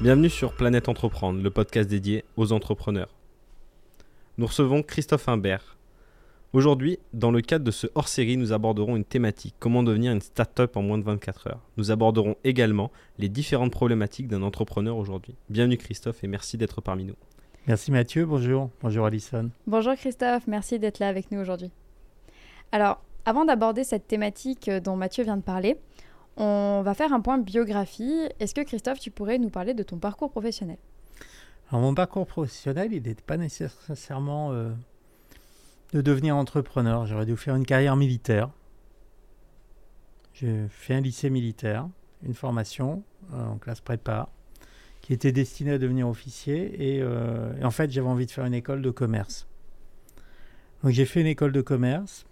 Bienvenue sur Planète Entreprendre, le podcast dédié aux entrepreneurs. Nous recevons Christophe Imbert. Aujourd'hui, dans le cadre de ce hors-série, nous aborderons une thématique, comment devenir une start-up en moins de 24 heures. Nous aborderons également les différentes problématiques d'un entrepreneur aujourd'hui. Bienvenue Christophe et merci d'être parmi nous. Merci Mathieu, bonjour. Bonjour Alison. Bonjour Christophe, merci d'être là avec nous aujourd'hui. Alors, avant d'aborder cette thématique dont Mathieu vient de parler, on va faire un point biographie. Est-ce que Christophe, tu pourrais nous parler de ton parcours professionnel? Mon parcours professionnel, il n'était pas nécessairement euh, de devenir entrepreneur. J'aurais dû faire une carrière militaire. J'ai fait un lycée militaire, une formation euh, en classe prépa, qui était destinée à devenir officier. Euh, et en fait, j'avais envie de faire une école de commerce. Donc j'ai fait une école de commerce,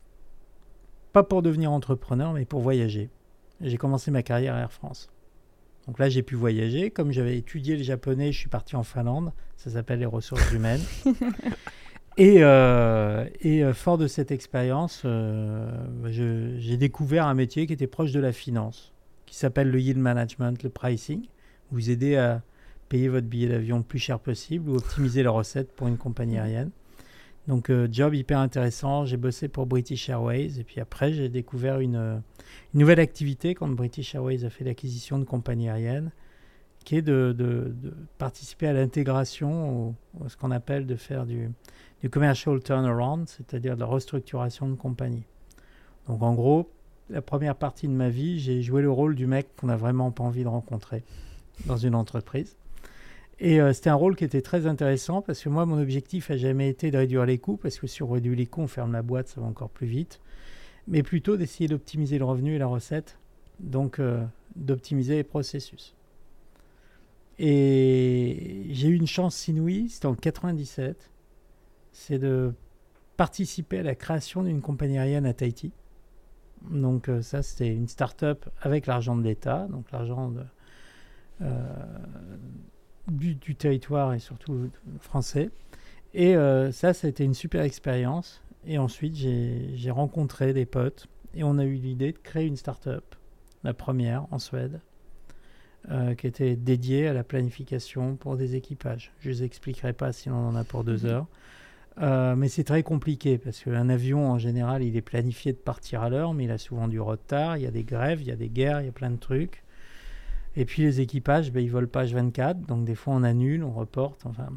pas pour devenir entrepreneur, mais pour voyager j'ai commencé ma carrière à Air France. Donc là, j'ai pu voyager. Comme j'avais étudié le japonais, je suis parti en Finlande. Ça s'appelle les ressources humaines. et, euh, et euh, fort de cette expérience, euh, j'ai découvert un métier qui était proche de la finance, qui s'appelle le yield management, le pricing. Vous aidez à payer votre billet d'avion le plus cher possible ou optimiser la recette pour une compagnie aérienne. Donc, euh, job hyper intéressant. J'ai bossé pour British Airways. Et puis après, j'ai découvert une, euh, nouvelle activité quand British Airways a fait l'acquisition de compagnies aériennes, qui est de, participer à l'intégration, ou ce qu'on appelle de faire du, du commercial turnaround, c'est-à-dire de la restructuration de compagnie. Donc, en gros, la première partie de ma vie, j'ai joué le rôle du mec qu'on n'a vraiment pas envie de rencontrer dans une entreprise. Et euh, c'était un rôle qui était très intéressant parce que moi, mon objectif n'a jamais été de réduire les coûts, parce que si on réduit les coûts, on ferme la boîte, ça va encore plus vite, mais plutôt d'essayer d'optimiser le revenu et la recette, donc euh, d'optimiser les processus. Et j'ai eu une chance inouïe, c'était en 97, c'est de participer à la création d'une compagnie aérienne à Tahiti. Donc euh, ça, c'était une start-up avec l'argent de l'État, donc l'argent de du, du, territoire et surtout français. Et euh, ça, ça a été une super expérience. Et ensuite, j'ai rencontré des potes et on a eu l'idée de créer une start-up, la première en Suède, euh, qui était dédiée à la planification pour des équipages. Je ne vous expliquerai pas si on en a pour deux mhm. heures. Euh, mais c'est très compliqué parce qu'un avion, en général, il est planifié de partir à l'heure, mais il a souvent du retard, il y a des grèves, il y a des guerres, il y a plein de trucs. Et puis les équipages, ben, ils volent pas H24, donc des fois on annule, on reporte. Enfin,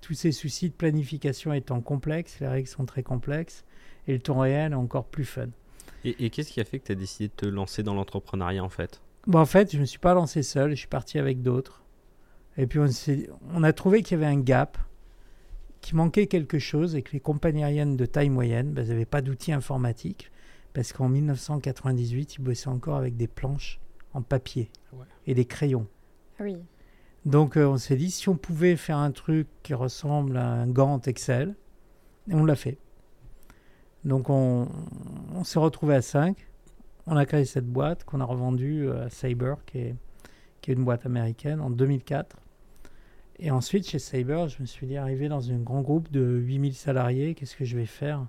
tous ces soucis de planification étant complexes, les règles sont très complexes, et le temps réel est encore plus fun. Et, qu'est-ce qui a fait que tu as décidé de te lancer dans l'entrepreneuriat en fait? Bon, En fait, je ne me suis pas lancé seul, je suis parti avec d'autres. Et puis on, on a trouvé qu'il y avait un gap, qu'il manquait quelque chose, et que les compagnies aériennes de taille moyenne, ben, n'avaient pas d'outils informatiques, parce qu'en 1998, ils bossaient encore avec des planches en papier et des crayons. Oui. Donc euh, on s'est dit, si on pouvait faire un truc qui ressemble à un gant Excel, et on l'a fait. Donc on, on s'est retrouvé à 5. On a créé cette boîte qu'on a revendue euh, à Sabre, qui est, qui est une boîte américaine, en 2004. Et ensuite, chez Sabre, je me suis dit, arrivé dans un grand groupe de 8000 salariés, qu'est-ce que je vais faire?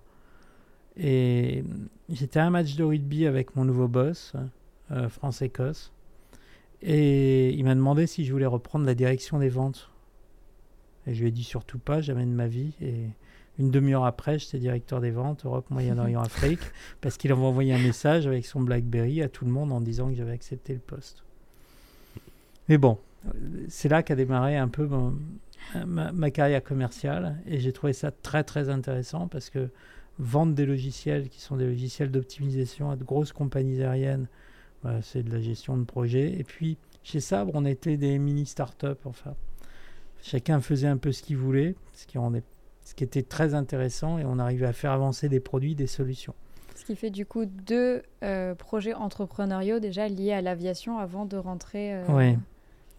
Et j'étais à un match de rugby avec mon nouveau boss, euh, France-Écosse. Et il m'a demandé si je voulais reprendre la direction des ventes. Et je lui ai dit surtout pas, jamais de ma vie. Et une demi-heure après, j'étais directeur des ventes Europe, Moyen-Orient, Afrique, parce qu'il avait envoyé un message avec son BlackBerry à tout le monde en disant que j'avais accepté le poste. Mais bon, c'est là qu'a démarré un peu ma, ma, carrière commerciale et j'ai trouvé ça très très intéressant parce que vendre des logiciels qui sont des logiciels d'optimisation à de grosses compagnies aériennes c'est de la gestion de projet. Et puis, chez Sabre, on était des mini startups. Enfin, chacun faisait un peu ce qu'il voulait, ce qui, ce qui était très intéressant, et on arrivait à faire avancer des produits, des solutions. Ce qui fait du coup deux euh, projets entrepreneuriaux déjà liés à l'aviation avant de rentrer. Euh, oui.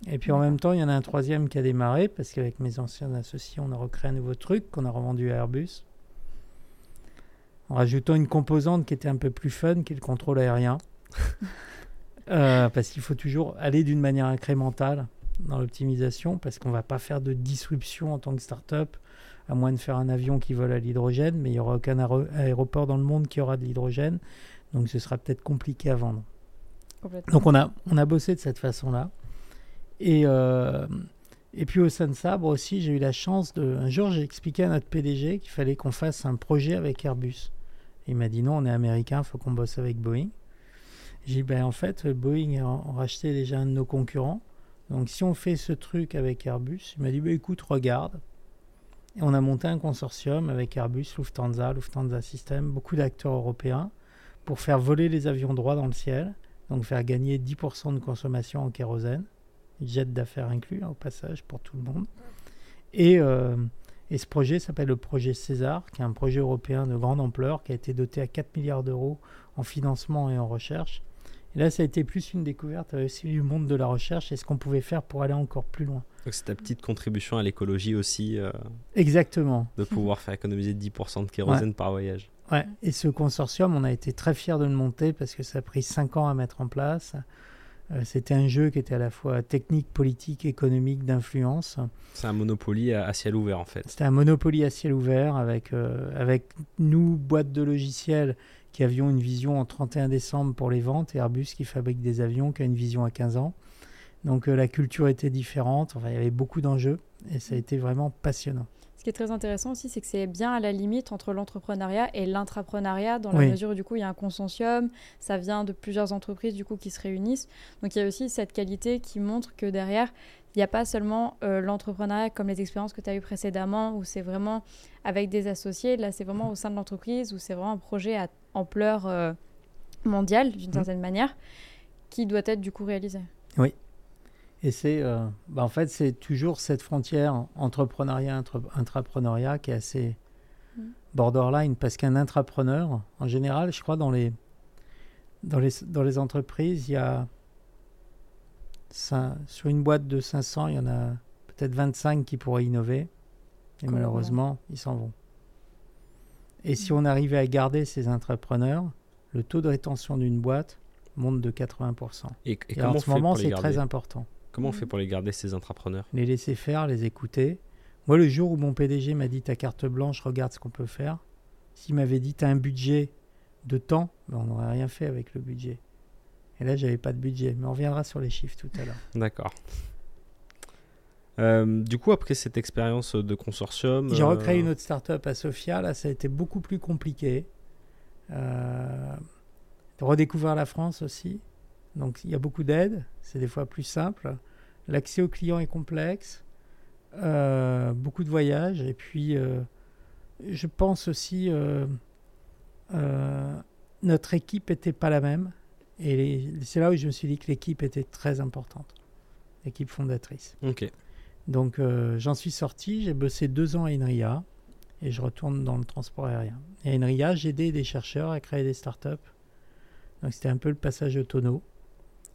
Et puis en même temps, il y en a un troisième qui a démarré parce qu'avec mes anciens associés, on a recréé un nouveau truc qu'on a revendu à Airbus. En rajoutant une composante qui était un peu plus fun, qui est le contrôle aérien. Euh, parce qu'il faut toujours aller d'une manière incrémentale dans l'optimisation, parce qu'on ne va pas faire de disruption en tant que start-up, à moins de faire un avion qui vole à l'hydrogène, mais il n'y aura aucun aéroport dans le monde qui aura de l'hydrogène, donc ce sera peut-être compliqué à vendre. Donc on a, on a bossé de cette façon-là. Et, euh, Et puis au sein de Sabre aussi, j'ai eu la chance de. Un jour, j'ai expliqué à notre PDG qu'il fallait qu'on fasse un projet avec Airbus. il m'a dit non, on est américain, il faut qu'on bosse avec Boeing. J'ai dit ben en fait, Boeing a racheté déjà un de nos concurrents. Donc si on fait ce truc avec Airbus, il m'a dit ben, écoute, regarde. Et on a monté un consortium avec Airbus, Lufthansa, Lufthansa System, beaucoup d'acteurs européens pour faire voler les avions droits dans le ciel, donc faire gagner 10% de consommation en kérosène jet d'affaires inclus, hein, au passage, pour tout le monde. Et, euh, et ce projet s'appelle le projet César, qui est un projet européen de grande ampleur, qui a été doté à 4 milliards d'euros en financement et en recherche. Et là, ça a été plus une découverte aussi du monde de la recherche et ce qu'on pouvait faire pour aller encore plus loin. Donc c'est ta petite contribution à l'écologie aussi. Euh, Exactement. De pouvoir faire économiser 10% de kérosène par voyage. Ouais. Et ce consortium, on a été très fiers de le monter parce que ça a pris 5 ans à mettre en place. Euh, c'était un jeu qui était à la fois technique, politique, économique, d'influence. C'est un Monopoly à, ciel ouvert en fait. C'était un Monopoly à ciel ouvert avec, euh, avec nous, boîte de logiciels, qui avions une vision en 31 décembre pour les ventes et Airbus qui fabrique des avions qui a une vision à 15 ans. Donc euh, la culture était différente, enfin, il y avait beaucoup d'enjeux et ça a été vraiment passionnant. Ce qui est très intéressant aussi, c'est que c'est bien à la limite entre l'entrepreneuriat et l'intrapreneuriat, dans la mesure où du coup il y a un consortium, ça vient de plusieurs entreprises du coup qui se réunissent. Donc il y a aussi cette qualité qui montre que derrière, il n'y a pas seulement euh, l'entrepreneuriat comme les expériences que tu as eues précédemment, où c'est vraiment avec des associés. Là, c'est vraiment au sein de l'entreprise, où c'est vraiment un projet à ampleur euh, mondiale, d'une mmh. certaine manière, qui doit être du coup réalisé. Oui, et c'est, euh, bah en fait, c'est toujours cette frontière entrepreneuriat, intrapreneuriat qui est assez mm. borderline parce qu'un intrapreneur, en général, je crois, dans les, dans les, dans les entreprises, il y a sur une boîte de 500, il y en a peut-être 25 qui pourraient innover. Et malheureusement, ils s'en vont. Et si mm. on arrivait à garder ces entrepreneurs, le taux de rétention d'une boîte monte de 80%. Et, en ce moment, c'est très important. Comment on fait pour les garder, ces entrepreneurs Les laisser faire, les écouter. Moi, le jour où mon PDG m'a dit ta carte blanche, regarde ce qu'on peut faire, s'il m'avait dit tu as un budget de temps, ben, on n'aurait rien fait avec le budget. Et là, j'avais pas de budget. Mais on reviendra sur les chiffres tout à l'heure. D'accord. Euh, du coup, après cette expérience de consortium. J'ai recréé euh, une autre startup à Sofia. Là, ça a été beaucoup plus compliqué. Euh, redécouvrir la France aussi. Donc il y a beaucoup d'aide, c'est des fois plus simple. L'accès aux clients est complexe, euh, beaucoup de voyages, et puis je pense aussi notre équipe n'était pas la même, et c'est là où je me suis dit que l'équipe était très importante, l'équipe fondatrice. Ok. Donc j'en suis sorti, j'ai bossé deux ans à Inria, et je retourne dans le transport aérien. Et à Inria, j'ai aidé des chercheurs à créer des startups. Donc c'était un peu le passage au tonneau.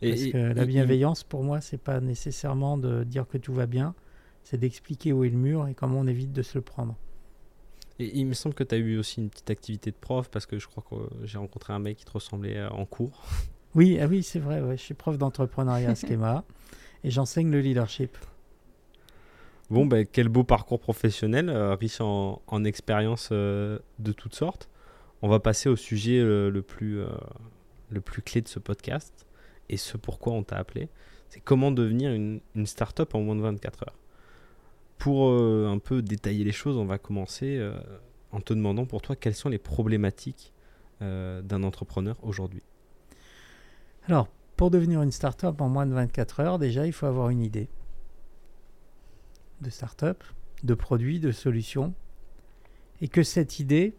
Parce que la bienveillance, pour moi, c'est pas nécessairement de dire que tout va bien, c'est d'expliquer où est le mur et comment on évite de se le prendre. Et il me semble que tu as eu aussi une petite activité de prof, parce que je crois que j'ai rencontré un mec qui te ressemblait euh, en cours. Oui, ah oui c'est vrai, je suis prof d'entrepreneuriat à Schema et j'enseigne le leadership. Bon, ben, quel beau parcours professionnel, euh, riche en, en expériences euh, de toutes sortes. On va passer au sujet le, plus, le plus clé de ce podcast et ce pourquoi on t'a appelé, c'est comment devenir une, une start-up en moins de 24 heures. Pour euh, un peu détailler les choses, on va commencer euh, en te demandant pour toi quelles sont les problématiques euh, d'un entrepreneur aujourd'hui? Alors, pour devenir une start-up en moins de 24 heures, déjà, il faut avoir une idée de start-up, de produit, de solution, et que cette idée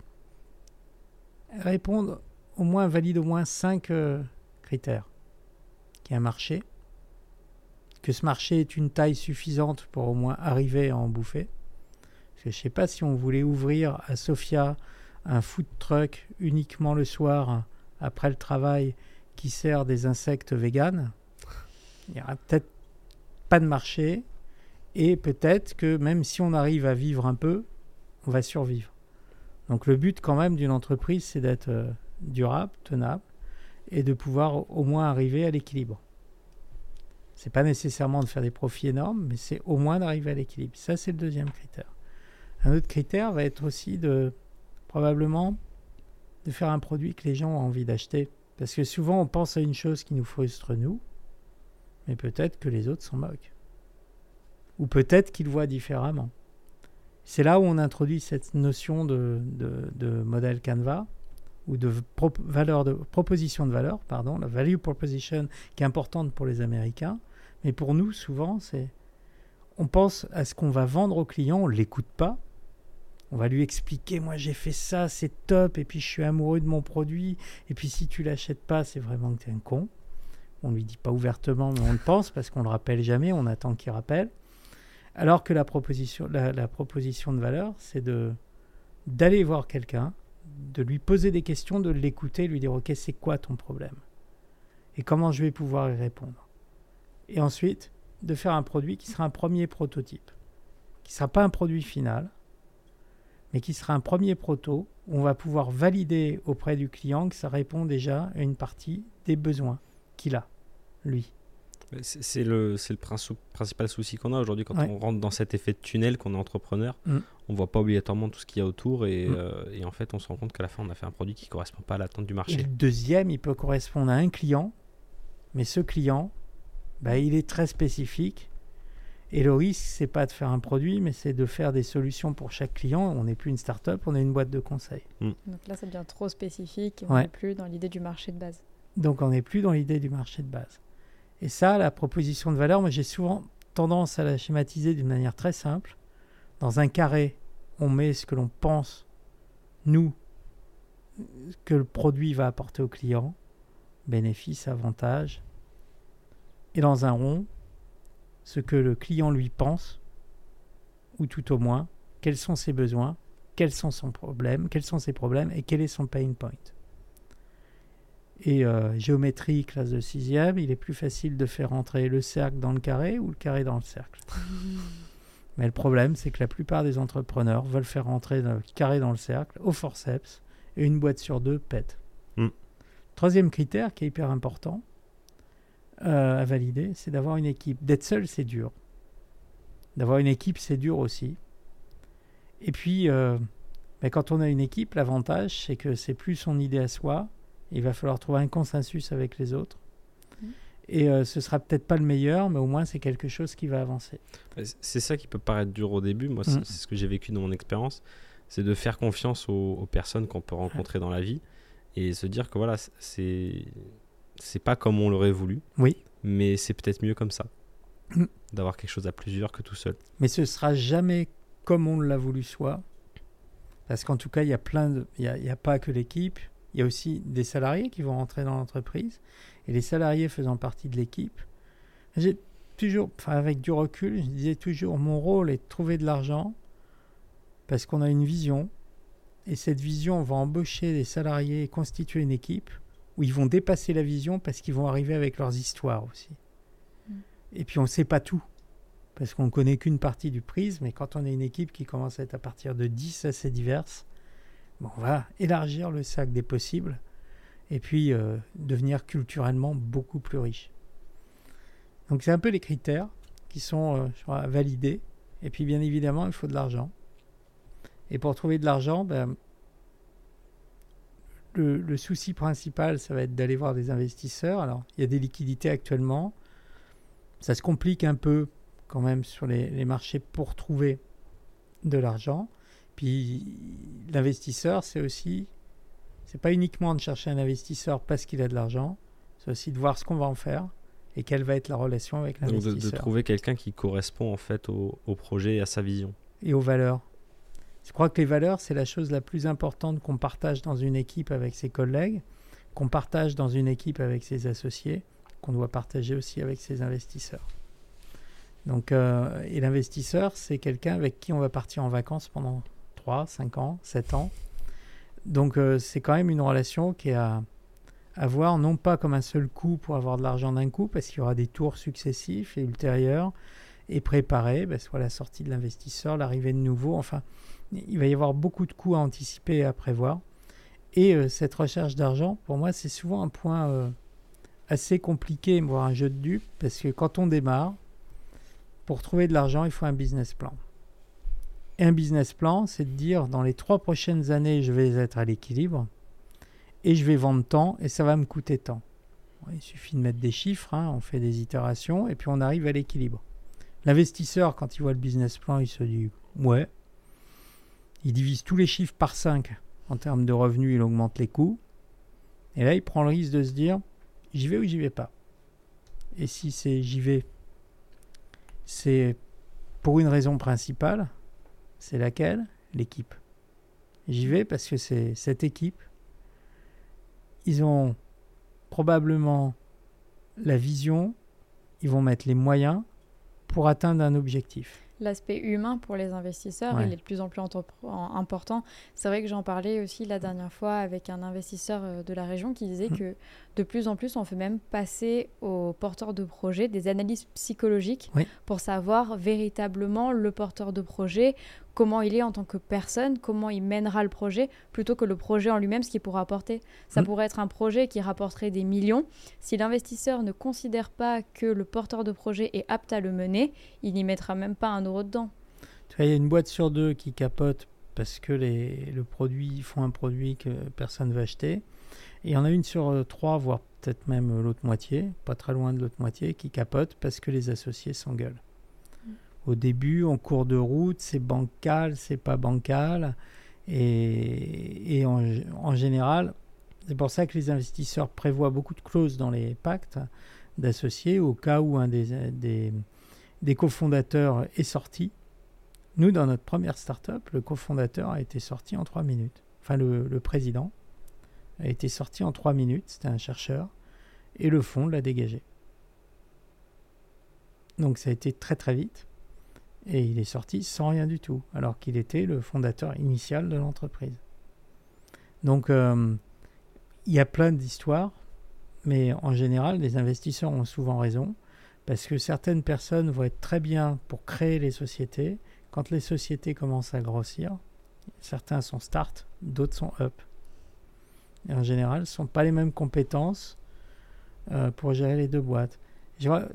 réponde au moins, valide au moins 5 critères un marché, que ce marché est une taille suffisante pour au moins arriver à en bouffer. je ne sais pas si on voulait ouvrir à Sofia un food truck uniquement le soir après le travail qui sert des insectes véganes. Il n'y aura peut-être pas de marché et peut-être que même si on arrive à vivre un peu, on va survivre. Donc le but quand même d'une entreprise, c'est d'être euh, durable, tenable et de pouvoir au moins arriver à l'équilibre. C'est pas nécessairement de faire des profits énormes, mais c'est au moins d'arriver à l'équilibre. Ça, c'est le deuxième critère. Un autre critère va être aussi de probablement de faire un produit que les gens ont envie d'acheter. Parce que souvent, on pense à une chose qui nous frustre nous, mais peut-être que les autres s'en moquent. Ou peut-être qu'il voit différemment. C'est là où on introduit cette notion de, modèle Canva ou de, valeur de proposition de valeur, pardon, la value proposition qui est importante pour les Américains. Mais pour nous, souvent, c'est on pense à ce qu'on va vendre au client, on l'écoute pas. On va lui expliquer, moi j'ai fait ça, c'est top, et puis je suis amoureux de mon produit, et puis si tu l'achètes pas, c'est vraiment que tu es un con. On lui dit pas ouvertement, mais on le pense parce qu'on le rappelle jamais, on attend qu'il rappelle. Alors que la proposition, de valeur, c'est de d'aller voir quelqu'un, de lui poser des questions, de l'écouter, lui dire ok c'est quoi ton problème? Et comment je vais pouvoir y répondre? Et ensuite de faire un produit qui sera un premier prototype, qui sera pas un produit final, mais qui sera un premier proto où on va pouvoir valider auprès du client que ça répond déjà à une partie des besoins qu'il a, lui. C'est le, c'est le princi- principal souci qu'on a aujourd'hui quand Ouais. on rentre dans cet effet de tunnel qu'on est entrepreneur. Mm. On voit pas obligatoirement tout ce qu'il y a autour et, Mm. euh, et en fait on se rend compte qu'à la fin on a fait un produit qui correspond pas à l'attente du Et marché. le deuxième, il peut correspondre à un client, mais ce client, bah, il est très spécifique. Et le risque, c'est pas de faire un produit, mais c'est de faire des solutions pour chaque client. On n'est plus une start-up, on est une boîte de conseil. Donc là, ça devient trop spécifique et on Ouais. n'est plus dans l'idée du marché de base. Donc on n'est plus dans l'idée du marché de base. Et ça, la proposition de valeur, moi j'ai souvent tendance à la schématiser d'une manière très simple. Dans un carré, on met ce que l'on pense, nous, que le produit va apporter au client, bénéfice, avantage. Et dans un rond, ce que le client lui pense, ou tout au moins, quels sont ses besoins, quels sont son problème, quels sont ses problèmes et quel est son pain point. Et euh, géométrie, classe de sixième, il est plus facile de faire entrer le cercle dans le carré ou le carré dans le cercle. Mais le problème, c'est que la plupart des entrepreneurs veulent faire entrer le carré dans le cercle au forceps et une boîte sur deux pète. Mm. Troisième critère qui est hyper important euh, à valider, c'est d'avoir une équipe. D'être seul, c'est dur. D'avoir une équipe, c'est dur aussi. Et puis, euh, mais quand on a une équipe, l'avantage, c'est que c'est plus son idée à soi. Il va falloir trouver un consensus avec les autres. Mm. Et euh, ce sera peut-être pas le meilleur, mais au moins c'est quelque chose qui va avancer. C- C'est ça qui peut paraître dur au début. Moi, c'est Mm. c'est ce que j'ai vécu dans mon expérience. C'est de faire confiance aux, aux personnes qu'on peut rencontrer dans la vie et se dire que voilà, c'est c'est pas comme on l'aurait voulu, Oui. mais c'est peut-être mieux comme ça. Mm. D'avoir quelque chose à plusieurs que tout seul. Mais ce sera jamais comme on l'a voulu soit. Parce qu'en tout cas, il y a plein de. Il n'y a, il y a pas que l'équipe, il y a aussi des salariés qui vont rentrer dans l'entreprise. Et les salariés faisant partie de l'équipe, j'ai toujours, enfin avec du recul, je disais toujours mon rôle est de trouver de l'argent parce qu'on a une vision. Et cette vision, on va embaucher des salariés et constituer une équipe où ils vont dépasser la vision parce qu'ils vont arriver avec leurs histoires aussi. Mm. Et puis on ne sait pas tout parce qu'on ne connaît qu'une partie du prisme, mais quand on est une équipe qui commence à être à partir de 10 assez diverses, on va élargir le sac des possibles et puis euh, devenir culturellement beaucoup plus riche. Donc c'est un peu les critères qui sont euh, valider. Et puis bien évidemment, il faut de l'argent. Et pour trouver de l'argent, ben, le, souci principal, ça va être d'aller voir des investisseurs. Alors, il y a des liquidités actuellement. Ça se complique un peu quand même sur les marchés pour trouver de l'argent. Puis l'investisseur, c'est aussi, c'est pas uniquement de chercher un investisseur parce qu'il a de l'argent, c'est aussi de voir ce qu'on va en faire et quelle va être la relation avec Donc de, de l'investisseur trouver quelqu'un qui correspond en fait au, au projet et à sa vision. et aux valeurs. Je crois que les valeurs, c'est la chose la plus importante qu'on partage dans une équipe avec ses collègues, qu'on partage dans une équipe avec ses associés, qu'on doit partager aussi avec ses investisseurs. Donc, euh, et l'investisseur, c'est quelqu'un avec qui on va partir en vacances pendant 3, 5 ans, 7 ans. Donc, euh, c'est quand même une relation qui est à, voir non pas comme un seul coup pour avoir de l'argent d'un coup, parce qu'il y aura des tours successifs et ultérieurs, et préparer ben, soit la sortie de l'investisseur, l'arrivée de nouveaux. Enfin, il va y avoir beaucoup de coûts à anticiper et à prévoir. Et euh, cette recherche d'argent, pour moi, c'est souvent un point euh, assez compliqué, voire un jeu de dupes, parce que quand on démarre, pour trouver de l'argent, il faut un business plan. Un business plan, c'est de dire dans les trois prochaines années, je vais être à l'équilibre et je vais vendre tant et ça va me coûter tant. Il suffit de mettre des chiffres, hein, on fait des itérations et puis on arrive à l'équilibre. L'investisseur, quand il voit le business plan, il se dit ouais. Il divise tous les chiffres par 5 en termes de revenus, il augmente les coûts. Et là, il prend le risque de se dire j'y vais ou j'y vais pas. Et si c'est j'y vais, c'est pour une raison principale, c'est laquelle? L'équipe. J'y vais parce que c'est cette équipe. Ils ont probablement la vision, ils vont mettre les moyens pour atteindre un objectif l'aspect humain pour les investisseurs, il est de plus en plus important. C'est vrai que j'en parlais aussi la dernière fois avec un investisseur euh, de la région qui disait mmh. que de plus en plus, on fait même passer aux porteurs de projets des analyses psychologiques pour savoir véritablement le porteur de projet, comment il est en tant que personne, comment il mènera le projet, plutôt que le projet en lui-même, ce qu'il pourra apporter. Ça mmh. pourrait être un projet qui rapporterait des millions. Si l'investisseur ne considère pas que le porteur de projet est apte à le mener, il n'y mettra même pas un euro dedans. Il y a une boîte sur deux qui capote parce que les, le produit font un produit que personne ne va acheter. Et il y en a une sur euh, trois, voire peut-être même euh, l'autre moitié, pas très loin de l'autre moitié, qui capote parce que les associés s'engueulent. Au début, en cours de route, c'est bancal, c'est pas bancal. Et, en, général, c'est pour ça que les investisseurs prévoient beaucoup de clauses dans les pactes d'associés au cas où un des, des, cofondateurs est sorti. Nous, dans notre première startup, le cofondateur a été sorti en trois minutes. Enfin, le président a été sorti en trois minutes, c'était un chercheur, et le fond l'a dégagé. Donc ça a été très très vite, et il est sorti sans rien du tout, alors qu'il était le fondateur initial de l'entreprise. Donc euh, il y a plein d'histoires, mais en général, les investisseurs ont souvent raison, parce que certaines personnes vont être très bien pour créer les sociétés. Quand les sociétés commencent à grossir, certains sont start, d'autres sont up en général, ne sont pas les mêmes compétences euh, pour gérer les deux boîtes. Euh,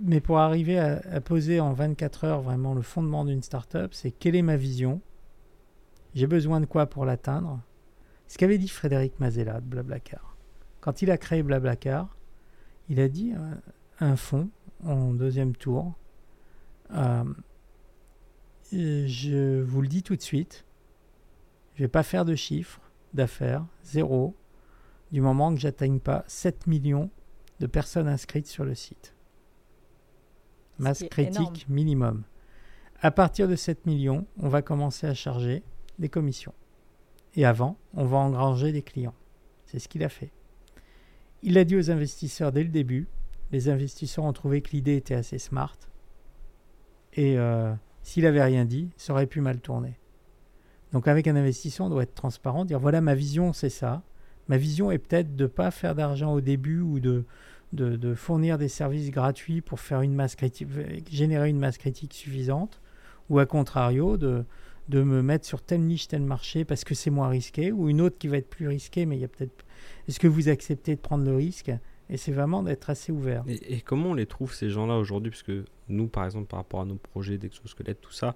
mais pour arriver à, poser en 24 heures vraiment le fondement d'une startup, c'est quelle est ma vision? J'ai besoin de quoi pour l'atteindre? Ce qu'avait dit Frédéric Mazella de Blablacar. Quand il a créé Blablacar, il a dit euh, un fonds en deuxième tour. je vous le dis tout de suite, je ne vais pas faire de chiffres d'affaires, zéro, du moment que j'atteigne pas 7 millions de personnes inscrites sur le site. Masse critique minimum. À partir de 7 millions, on va commencer à charger des commissions. Et avant, on va engranger des clients. C'est ce qu'il a fait. Il a dit aux investisseurs dès le début, les investisseurs ont trouvé que l'idée était assez smart. Et euh, s'il avait rien dit, ça aurait pu mal tourner. Donc avec un investisseur, on doit être transparent, dire voilà ma vision, c'est ça. Ma vision est peut-être de ne pas faire d'argent au début ou de, de, fournir des services gratuits pour faire une masse critique, générer une masse critique suffisante, ou à contrario de, de me mettre sur telle niche, tel marché parce que c'est moins risqué, ou une autre qui va être plus risquée, mais il y a peut-être. Est-ce que vous acceptez de prendre le risque? Et c'est vraiment d'être assez ouvert. Et, et, comment on les trouve ces gens-là aujourd'hui? Parce que nous, par exemple, par rapport à nos projets d'exosquelette, tout ça,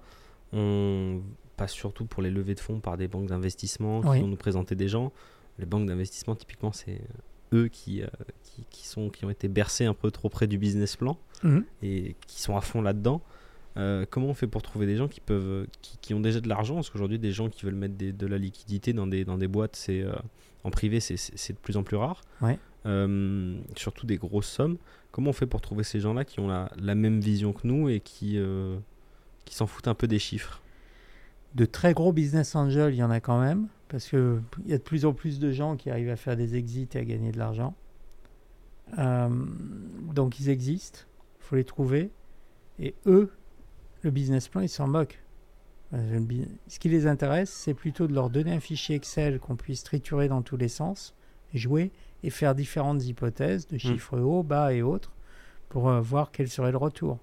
on passe surtout pour les levées de fonds par des banques d'investissement qui vont nous présenter des gens. Les banques d'investissement, typiquement, c'est eux qui, euh, qui, qui, sont, qui ont été bercés un peu trop près du business plan mhm. et qui sont à fond là-dedans. Euh, comment on fait pour trouver des gens qui peuvent qui, qui ont déjà de l'argent? Parce qu'aujourd'hui, des gens qui veulent mettre de la liquidité dans des, dans des boîtes, c'est euh, en privé, c'est de plus en plus rare. surtout des grosses sommes. Comment on fait pour trouver ces gens-là qui ont la, la, même vision que nous et qui, qui s'en foutent un peu des chiffres? De très gros business angels, il y en a quand même, parce qu'il y a de plus en plus de gens qui arrivent à faire des exits et à gagner de l'argent. Euh, donc ils existent, il faut les trouver. Et eux, le business plan, ils s'en moquent. Euh, ce qui les intéresse, c'est plutôt de leur donner un fichier Excel qu'on puisse triturer dans tous les sens, jouer et faire différentes hypothèses de hmm. chiffres hauts, bas et autres pour euh, voir quel serait le retour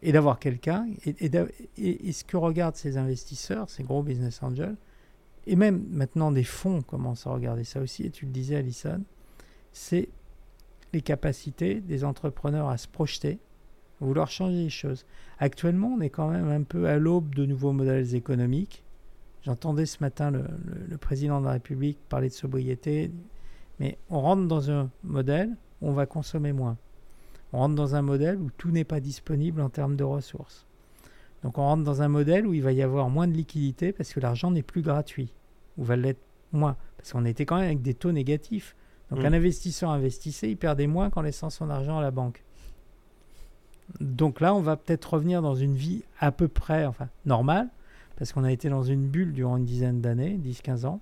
et d'avoir quelqu'un. Et, ce que regardent ces investisseurs, ces gros business angels, et même maintenant des fonds commencent à regarder ça aussi, et tu le disais, Alison, c'est les capacités des entrepreneurs à se projeter, à vouloir changer les choses. Actuellement, on est quand même un peu à l'aube de nouveaux modèles économiques. J'entendais ce matin le, président de la République parler de sobriété, mais on rentre dans un modèle où on va consommer moins. On rentre dans un modèle où tout n'est pas disponible en termes de ressources. Donc on rentre dans un modèle où il va y avoir moins de liquidité parce que l'argent n'est plus gratuit, ou va l'être moins, parce qu'on était quand même avec des taux négatifs. Donc Mm. un investisseur investissait, il perdait moins qu'en laissant son argent à la banque. Donc là, on va peut-être revenir dans une vie à peu près enfin, normale, parce qu'on a été dans une bulle durant une dizaine d'années, 10-15 ans.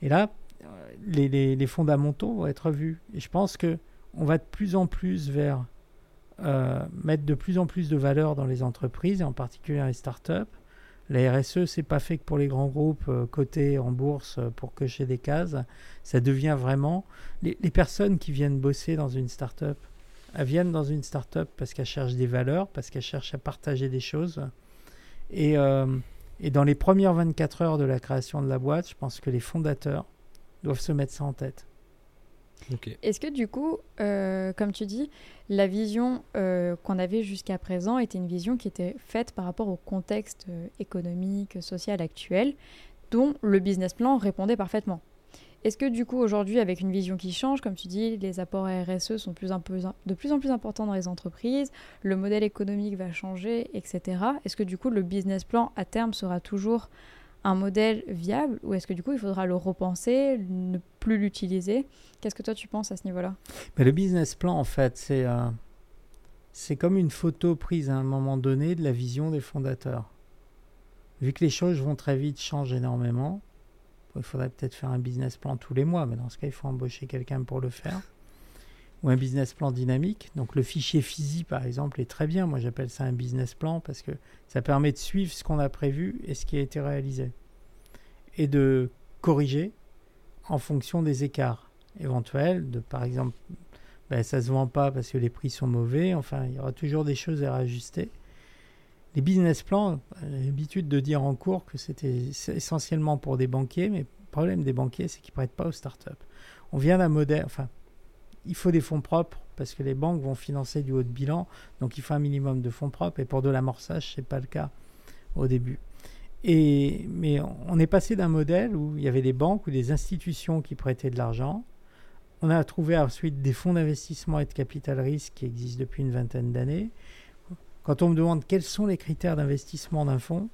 Et là, euh, les, les- les fondamentaux vont être vus. Et je pense que on va de plus en plus vers euh, mettre de plus en plus de valeur dans les entreprises, et en particulier dans les startups. La RSE, c'est pas fait que pour les grands groupes euh, cotés en bourse euh, pour cocher des cases. Ça devient vraiment les, personnes qui viennent bosser dans une startup. Elles viennent dans une startup parce qu'elles cherchent des valeurs, parce qu'elles cherchent à partager des choses. Et, euh, et dans les premières 24 heures de la création de la boîte, je pense que les fondateurs doivent se mettre ça en tête. Est-ce que du coup, euh, comme tu dis, la vision euh, qu'on avait jusqu'à présent était une vision qui était faite par rapport au contexte euh, économique, social actuel, dont le business plan répondait parfaitement Est-ce que du coup, aujourd'hui, avec une vision qui change, comme tu dis, les apports RSE sont de plus en plus importants dans les entreprises, le modèle économique va changer, etc. Est-ce que du coup, le business plan à terme sera toujours un modèle viable ou est-ce que du coup, il faudra le repenser, ne plus l'utiliser? Qu'est-ce que toi, tu penses à ce niveau-là? Le business plan, en fait, c'est euh, c'est comme une photo prise à un moment donné de la vision des fondateurs. Vu que les choses vont très vite, changent énormément, il faudrait peut-être faire un business plan tous les mois, mais dans ce cas, il faut embaucher quelqu'un pour le faire. Ou un business plan dynamique. Donc le fichier FISI, par exemple, est très bien. Moi, j'appelle ça un business plan parce que ça permet de suivre ce qu'on a prévu et ce qui a été réalisé. Et de corriger en fonction des écarts éventuels. De, par exemple, ben, ça ne se vend pas parce que les prix sont mauvais. Enfin, il y aura toujours des choses à réajuster. Les business plans, j'ai l'habitude de dire en cours que c'était essentiellement pour des banquiers, mais le problème des banquiers, c'est qu'ils ne prêtent pas aux startups. On vient d'un modèle, enfin, il faut des fonds propres parce que les banques vont financer du haut de bilan, donc il faut un minimum de fonds propres, et pour de l'amorçage, ce n'est pas le cas au début. Mais on est passé d'un modèle où il y avait des banques ou des institutions qui prêtaient de l'argent. On a trouvé ensuite des fonds d'investissement et de capital risque qui existent depuis une vingtaine d'années. Quand on me demande quels sont les critères d'investissement d'un fonds,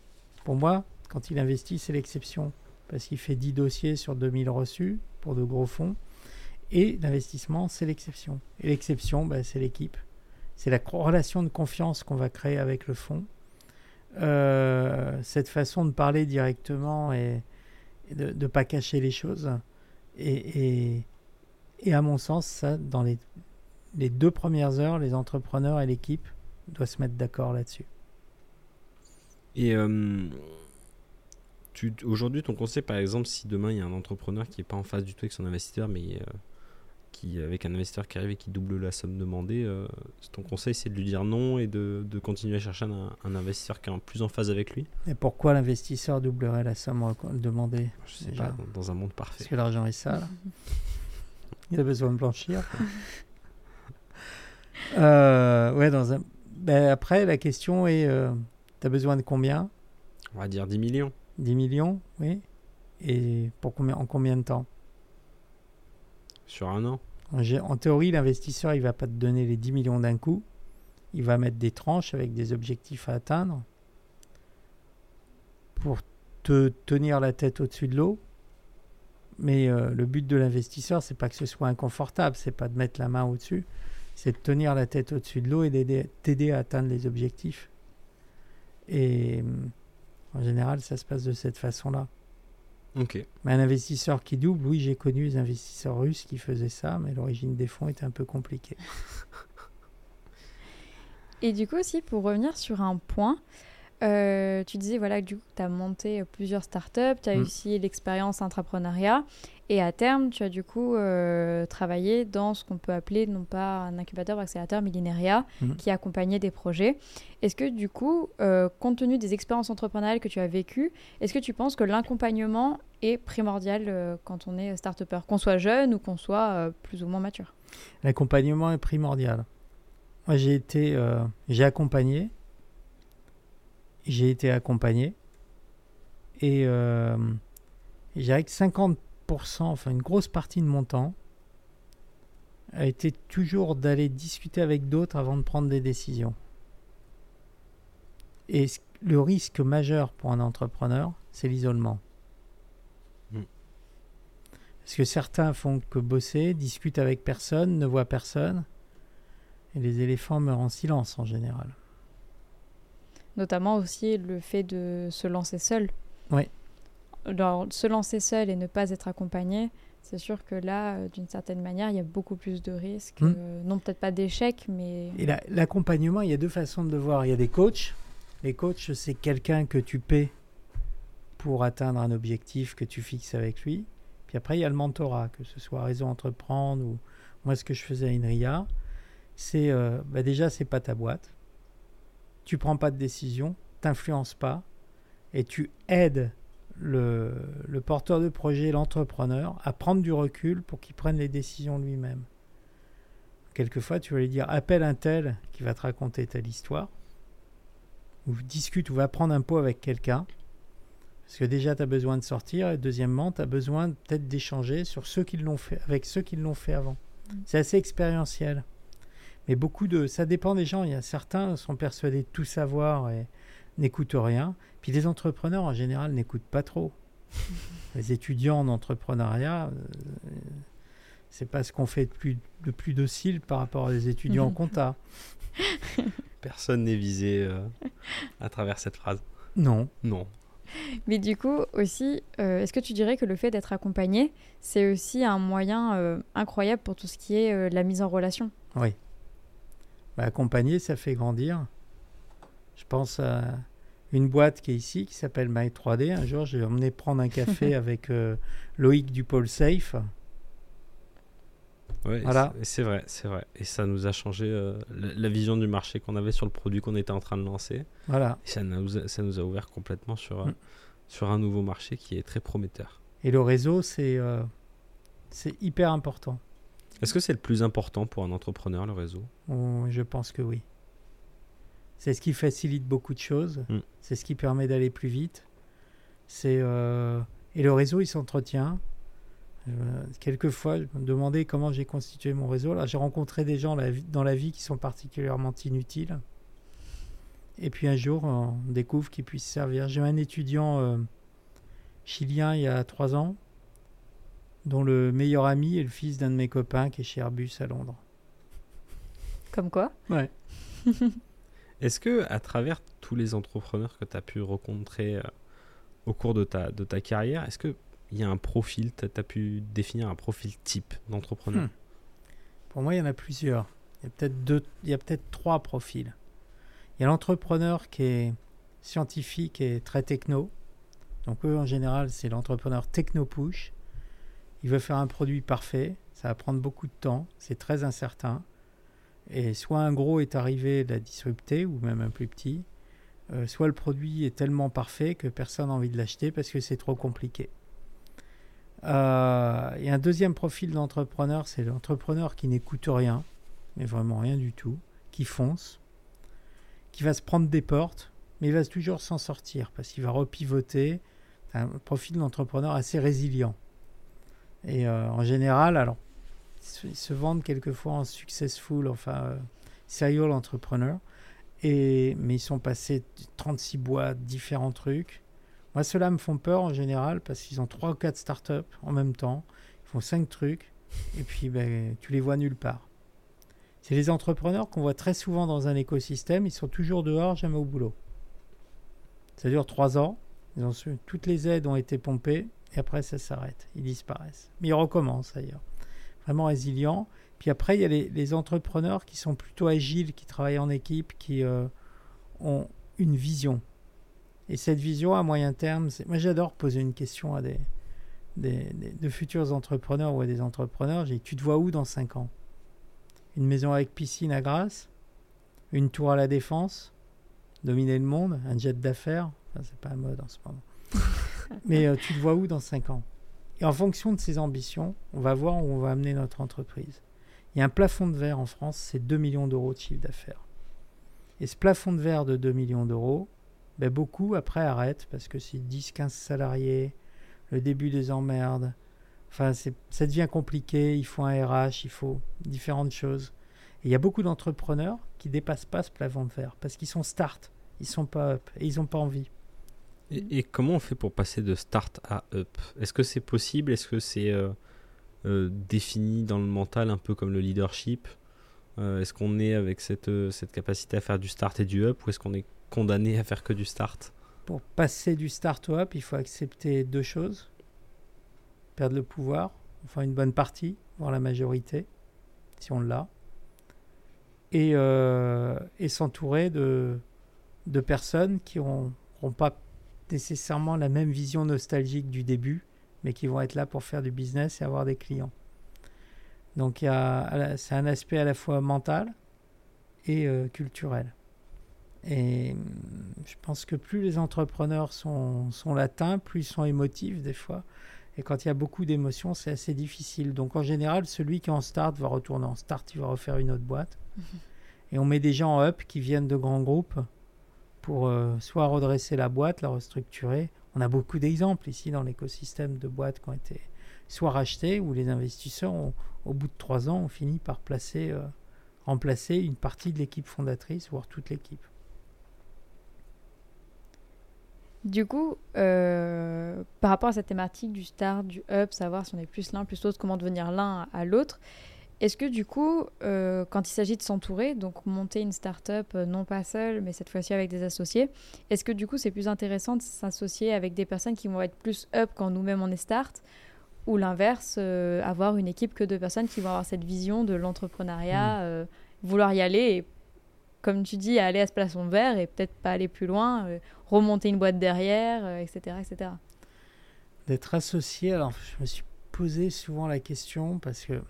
pour moi, quand il investit, c'est l'exception. Parce qu'il fait 10 dossiers sur 2000 reçus pour de gros fonds. Et l'investissement, c'est l'exception. Et l'exception, ben, c'est l'équipe. C'est la relation de confiance qu'on va créer avec le fonds. Euh, cette façon de parler directement et, de ne pas cacher les choses. Et, à mon sens, ça, dans les, deux premières heures, les entrepreneurs et l'équipe doivent se mettre d'accord là-dessus. Et euh, aujourd'hui, ton conseil, par exemple, si demain il y a un entrepreneur qui n'est pas en face du tout avec son investisseur, mais euh, qui, avec un investisseur qui arrive et qui double la somme demandée, euh, ton conseil, c'est de lui dire non et de, de continuer à chercher un, un, investisseur qui est en plus en phase avec lui Et pourquoi l'investisseur doublerait la somme demandée? Je sais déjà. pas, dans, dans un monde parfait. Parce que l'argent est sale. il a besoin de blanchir. Euh, ouais, dans un... Ben, après, la question est euh, tu as besoin de combien? On va dire 10 millions. 10 millions, oui. Et pour combien, en combien de temps? Sur un an en, théorie, l'investisseur, il va pas te donner les 10 millions d'un coup. Il va mettre des tranches avec des objectifs à atteindre pour te tenir la tête au-dessus de l'eau. Mais euh, le but de l'investisseur, c'est pas que ce soit inconfortable, c'est pas de mettre la main au-dessus, c'est de tenir la tête au-dessus de l'eau et t'aider à atteindre les objectifs. Et en général, ça se passe de cette façon-là. Ok. Mais un investisseur qui double, oui, j'ai connu des investisseurs russes qui faisaient ça, mais l'origine des fonds était un peu compliquée. Et du coup aussi, pour revenir sur un point, euh, tu disais voilà, que du coup, tu as monté plusieurs startups, tu as mmh. aussi l'expérience intrapreneuriat, et à terme, tu as du coup euh, travaillé dans ce qu'on peut appeler, non pas un incubateur accélérateur, mais l'INERIA, mmh. qui accompagnait des projets. Est-ce que du coup, euh, compte tenu des expériences entrepreneuriales que tu as vécues, est-ce que tu penses que l'accompagnement est primordial euh, quand on est start-upper, qu'on soit jeune ou qu'on soit plus ou moins mature? L'accompagnement est primordial. Moi, j'ai été, j'ai accompagné, j'ai été accompagné, et je dirais que 50%, enfin une grosse partie de mon temps, a été toujours d'aller discuter avec d'autres avant de prendre des décisions. Et le risque majeur pour un entrepreneur, c'est l'isolement. Mm. Parce que certains font que bosser, discutent avec personne, ne voient personne. Et les éléphants meurent en silence en général. Notamment aussi le fait de se lancer seul. Oui. Alors, se lancer seul et ne pas être accompagné, c'est sûr que là, euh, d'une certaine manière, il y a beaucoup plus de risques. Hmm. euh, non, peut-être pas d'échecs, mais. Et la- l'accompagnement, il y a deux façons de le voir. Il y a des coachs. Les coachs, c'est quelqu'un que tu paies pour atteindre un objectif que tu fixes avec lui. Puis après, il y a le mentorat, que ce soit Réseau Entreprendre ou moi, ce que je faisais à INRIA. C'est euh, bah déjà, c'est pas ta boîte. Tu prends pas de décision, t'influences pas et tu aides le, le porteur de projet, l'entrepreneur, à prendre du recul pour qu'il prenne les décisions lui-même. Quelquefois, tu vas lui dire appelle un tel qui va te raconter telle histoire, ou discute ou va prendre un pot avec quelqu'un, parce que déjà tu as besoin de sortir, et deuxièmement, tu as besoin peut-être d'échanger sur ceux qui l'ont fait, avec ceux qui l'ont fait avant. Mm. C'est assez expérientiel. Mais beaucoup de. Ça dépend des gens. Il y a certains qui sont persuadés de tout savoir et n'écoutent rien. Puis les entrepreneurs, en général, n'écoutent pas trop. les étudiants en entrepreneuriat, euh, c'est pas ce qu'on fait de plus, de plus docile par rapport à des étudiants en compta. Personne n'est visé euh, à travers cette phrase. Non. Non. Mais du coup, aussi, euh, est-ce que tu dirais que le fait d'être accompagné, c'est aussi un moyen euh, incroyable pour tout ce qui est euh, la mise en relation? Oui. Bah, accompagner, ça fait grandir. Je pense à une boîte qui est ici, qui s'appelle My 3D. Un jour, j'ai emmené prendre un café avec euh, Loïc du pôle Safe. Ouais, Voilà. c'est- vrai, c'est vrai. Et ça nous a changé euh, la, la vision du marché qu'on avait sur le produit qu'on était en train de lancer. Voilà. Et ça nous a, ça nous a ouvert complètement sur, euh, Mm. sur un nouveau marché qui est très prometteur. Et le réseau, c'est euh, c'est hyper important. Est-ce que c'est le plus important pour un entrepreneur, le réseau? Je pense que oui. C'est ce qui facilite beaucoup de choses. Mm. C'est ce qui permet d'aller plus vite. C'est euh, et le réseau, il s'entretient. Euh, quelquefois, je me demandais comment j'ai constitué mon réseau. Là, j'ai rencontré des gens la vie- dans la vie qui sont particulièrement inutiles. Et puis un jour, on découvre qu'ils puissent servir. J'ai un étudiant euh, chilien il y a trois ans, dont le meilleur ami est le fils d'un de mes copains qui est chez Airbus à Londres. Comme quoi? Ouais. Est-ce que à travers tous les entrepreneurs que tu as pu rencontrer euh, au cours de ta, de ta carrière, est-ce qu'il y a un profil, tu as pu définir un profil type d'entrepreneur? Hmm. Pour moi, il y en a plusieurs. Il y a peut-être deux, il y a peut-être trois profils. Il y a l'entrepreneur qui est scientifique et très techno. Donc eux, en général, c'est l'entrepreneur techno-push. Il veut faire un produit parfait. Ça va prendre beaucoup de temps. C'est très incertain. Et soit un gros est arrivé, l'a disrupté, ou même un plus petit, euh, soit le produit est tellement parfait que personne n'a envie de l'acheter parce que c'est trop compliqué. Euh, et un deuxième profil d'entrepreneur, c'est l'entrepreneur qui n'écoute rien, mais vraiment rien du tout, qui fonce, qui va se prendre des portes, mais il va toujours s'en sortir parce qu'il va repivoter. C'est un profil d'entrepreneur assez résilient. Et euh, en général, alors, se, ils se vendent quelquefois en successful, enfin, euh, serial entrepreneur, et, mais ils sont passés de 36 boîtes, différents trucs. Moi, ceux-là me font peur en général parce qu'ils ont 3 ou 4 startups en même temps. Ils font 5 trucs et puis ben, tu les vois nulle part. C'est les entrepreneurs qu'on voit très souvent dans un écosystème. Ils sont toujours dehors, jamais au boulot. Ça dure 3 ans. Toutes les aides ont été pompées et après ça s'arrête. Ils disparaissent. Mais ils recommencent d'ailleurs. Vraiment résilients. Puis après, il y a les, les entrepreneurs qui sont plutôt agiles, qui travaillent en équipe, qui euh, ont une vision. Et cette vision à moyen terme, c'est- moi j'adore poser une question à des, des- des- de futurs entrepreneurs ou à des entrepreneurs. J'ai dit, tu te vois où dans 5 ans? Une maison avec piscine à Grasse? Une tour à la défense? Dominer le monde? Un jet d'affaires? Enfin, C'est pas à mode en ce moment. Mais euh, tu te vois où dans 5 ans? Et en fonction de ces ambitions, on va voir où on va amener notre entreprise. Il y a un plafond de verre en France, c'est 2 millions d'euros de chiffre d'affaires. Et ce plafond de verre de 2 millions d'euros, ben beaucoup après arrêtent parce que c'est 10-15 salariés, le début des emmerdes, Enfin, ça devient compliqué. Il faut un RH, il faut différentes choses. Et il y a beaucoup d'entrepreneurs qui dépassent pas ce plafond de verre parce qu'ils sont start, ils sont pas up et ils ont pas envie. Et, et comment on fait pour passer de start à up? Est-ce que c'est possible? Est-ce que c'est euh, euh, défini dans le mental un peu comme le leadership? Euh, Est-ce qu'on est avec cette, cette capacité à faire du start et du up ou est-ce qu'on est condamné à faire que du start? Pour passer du start au up, il faut accepter deux choses. Perdre le pouvoir, enfin une bonne partie, voire la majorité, si on l'a, et, et s'entourer de, de personnes qui n'auront pas nécessairement la même vision nostalgique du début, mais qui vont être là pour faire du business et avoir des clients. Donc c'est un aspect à la fois mental et euh, culturel. Et je pense que plus les entrepreneurs sont, sont latins, plus ils sont émotifs des fois. Et quand il y a beaucoup d'émotions, c'est assez difficile. Donc en général, celui qui est en start va retourner en start, il va refaire une autre boîte. Et on met des gens en up qui viennent de grands groupes pour euh, soit redresser la boîte, la restructurer. On a beaucoup d'exemples ici dans l'écosystème de boîtes qui ont été soit rachetées, où les investisseurs, ont, au bout de trois ans, ont fini par placer, euh, remplacer une partie de l'équipe fondatrice, voire toute l'équipe. Du coup, euh, par rapport à cette thématique du start, du up, savoir si on est plus l'un, plus l'autre, comment devenir l'un à l'autre, est-ce que du coup, euh, quand il s'agit de s'entourer, donc monter une start-up euh, non pas seule, mais cette fois-ci avec des associés, est-ce que du coup c'est plus intéressant de s'associer avec des personnes qui vont être plus up quand nous-mêmes on est start ou l'inverse, euh, avoir une équipe que de personnes qui vont avoir cette vision de l'entrepreneuriat, euh, vouloir y aller et, comme tu dis, aller à ce plafond verre et peut-être pas aller plus loin, euh, remonter une boîte derrière, etc., etc. d'être associé. Alors, je me suis posé souvent la question parce que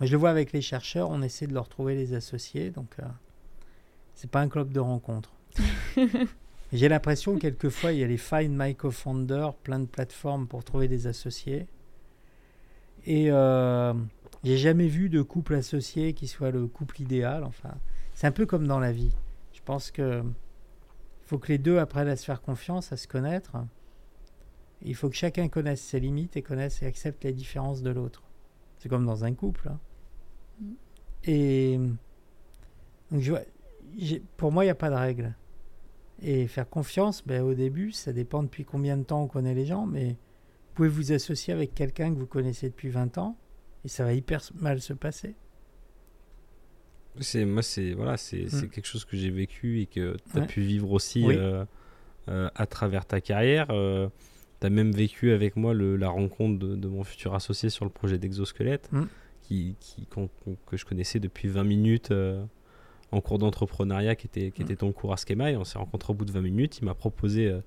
moi, je le vois avec les chercheurs, on essaie de leur trouver les associés, donc euh, c'est pas un club de rencontre. J'ai l'impression que quelquefois il y a les Find My Co-Founder, plein de plateformes pour trouver des associés. Et euh, j'ai jamais vu de couple associé qui soit le couple idéal. Enfin, c'est un peu comme dans la vie. Je pense que faut que les deux apprennent à se faire confiance, à se connaître. Il faut que chacun connaisse ses limites et connaisse et accepte les différences de l'autre. C'est comme dans un couple. hein. Mm. Et donc je vois- pour moi, il n'y a pas de règle. Et faire confiance, ben, au début, ça dépend depuis combien de temps on connaît les gens, mais vous pouvez vous associer avec quelqu'un que vous connaissez depuis 20 ans et ça va hyper mal se passer. C'est moi c'est voilà c'est c'est Mm. quelque chose que j'ai vécu et que tu as Ouais. pu vivre aussi Oui. euh, euh, à travers ta carrière. tu as même vécu avec moi le- la rencontre de, de mon futur associé sur le projet d'exosquelette Mm. Qui, que je connaissais depuis 20 minutes euh, en cours d'entrepreneuriat qui était qui Mm. était ton cours à Schema et on s'est rencontrés au bout de 20 minutes. Il m'a proposé euh,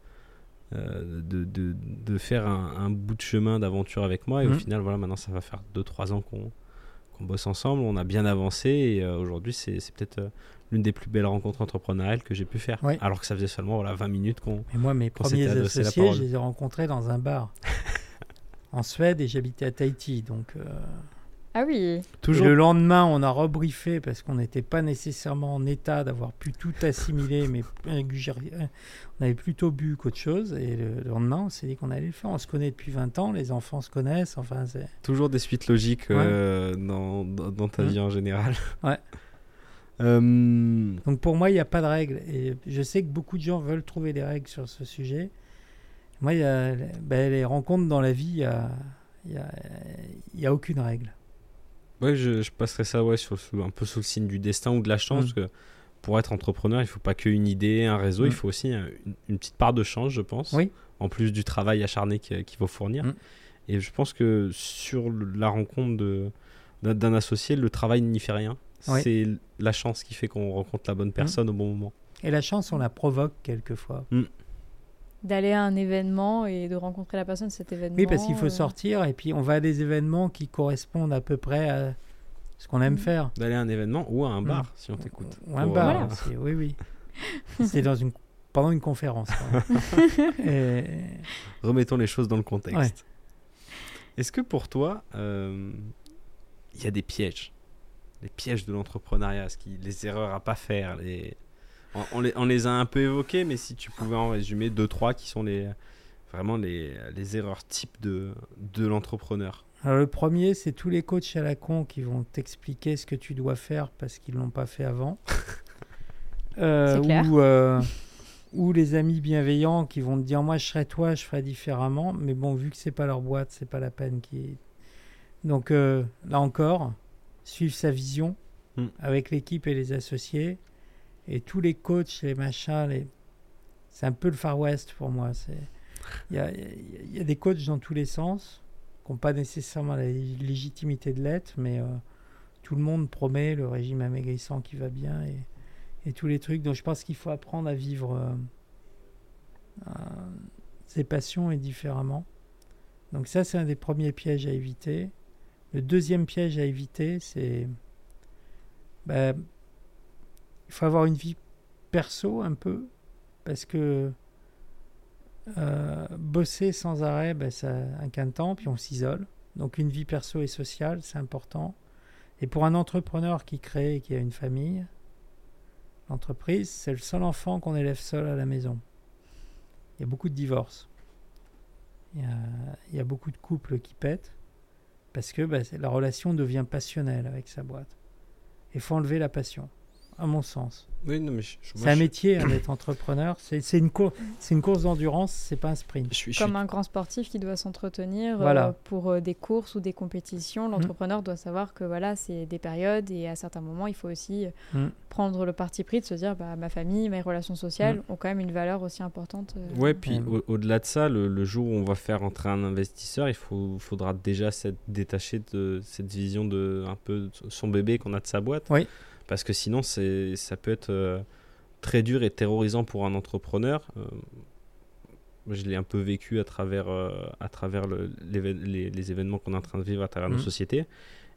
euh, de, de, de faire un, un bout de chemin d'aventure avec moi et au Mm. final voilà maintenant ça va faire 2-3 ans qu'on qu'on bosse ensemble, on a bien avancé et aujourd'hui c'est peut-être l'une des plus belles rencontres entrepreneuriales que j'ai pu faire. Alors que ça faisait seulement voilà, 20 minutes qu'on... Et moi, mes premiers associés, je les ai rencontrés dans un bar en Suède et j'habitais à Tahiti. Donc, euh, Ah oui, et le lendemain, on a rebriefé parce qu'on n'était pas nécessairement en état d'avoir pu tout assimiler, mais ingurgir- on avait plutôt bu qu'autre chose. Et le lendemain, on s'est dit qu'on allait le faire. On se connaît depuis 20 ans, les enfants se connaissent. Enfin, c'est. toujours des suites logiques euh, dans, dans, dans ta Mm. vie en général. Ouais. Euh, Donc pour moi, il n'y a pas de règle. Et je sais que beaucoup de gens veulent trouver des règles sur ce sujet. Moi, il y a, ben, les rencontres dans la vie, il n'y a, il y a, il y a aucune règle. Ouais, je, je passerais ça ouais, sur, un peu sous le signe du destin ou de la chance. Mm. parce que pour être entrepreneur, il faut pas qu'une idée, un réseau, Mm. il faut aussi un- une, une petite part de chance, je pense. Oui. En plus du travail acharné qu'il qu'il faut fournir. Mm. Et je pense que sur la rencontre d'un d'un associé, le travail n'y fait rien. Oui. C'est la chance qui fait qu'on rencontre la bonne personne au bon moment. Et la chance, on la provoque quelquefois. D'aller à un événement et de rencontrer la personne de cet événement. Oui, parce qu'il faut euh, sortir et puis on va à des événements qui correspondent à peu près à ce qu'on aime Mm. faire. D'aller à un événement ou à un Mm. bar, si on t'écoute. Ou un bar euh, aussi, oui, oui. C'était dans une pendant une conférence. Et- remettons les choses dans le contexte. Est-ce que pour toi, euh, il y a des pièges? Les pièges de l'entrepreneuriat, ce qui, les erreurs à pas faire les... On, on les, on les a un peu évoqués, mais si tu pouvais en résumer deux, trois qui sont les, vraiment les, les erreurs types de, de l'entrepreneur Alors, le premier, c'est tous les coachs à la con qui vont t'expliquer ce que tu dois faire parce qu'ils l'ont pas fait avant. Euh, C'est clair. Ou, euh, ou les amis bienveillants qui vont te dire moi je serais toi, je ferais différemment. Mais bon, vu que c'est pas leur boîte, c'est pas la peine qui. Donc euh, là encore, suivre sa vision Mm. avec l'équipe et les associés et tous les coachs, les machins, les... c'est un peu le Far West pour moi. Il y a, y a- des coachs dans tous les sens qui n'ont pas nécessairement la lé- légitimité de l'être, mais euh, tout le monde promet le régime amaigrissant qui va bien et, et tous les trucs. Donc je pense qu'il faut apprendre à vivre euh, ses passions et différemment. Donc ça, c'est un des premiers pièges à éviter. Le deuxième piège à éviter, c'est... bah, il faut avoir une vie perso un peu, parce que euh, bosser sans arrêt, ben, ça un qu'un temps, puis on s'isole. Donc une vie perso et sociale, c'est important. Et pour un entrepreneur qui crée et qui a une famille, l'entreprise, c'est le seul enfant qu'on élève seul à la maison. Il y a beaucoup de divorces. Il y a, beaucoup de couples qui pètent parce que ben, la relation devient passionnelle avec sa boîte. Il faut enlever la passion, à mon sens. Oui, non, mais je, je- moi, C'est un je- métier hein, d'être entrepreneur. C'est c'est une, cour- c'est une course d'endurance, c'est pas un sprint. je suis, je Comme suis- un grand sportif qui doit s'entretenir euh, pour euh, des courses ou des compétitions, l'entrepreneur doit savoir que voilà, c'est des périodes et à certains moments, il faut aussi euh, Mm. prendre le parti pris de se dire bah, ma famille, mes relations sociales Mm. ont quand même une valeur aussi importante. euh, Ouais, puis Euh, au- au-delà de ça, le, le jour où on va faire entrer un investisseur, il faut, faudra déjà s'être détaché de cette vision de un peu de son bébé qu'on a de sa boîte. Oui. Parce que sinon, c'est, ça peut être euh, très dur et terrorisant pour un entrepreneur. Euh, je l'ai un peu vécu à travers, euh, à travers le- les, les événements qu'on est en train de vivre à travers nos Mhm. sociétés.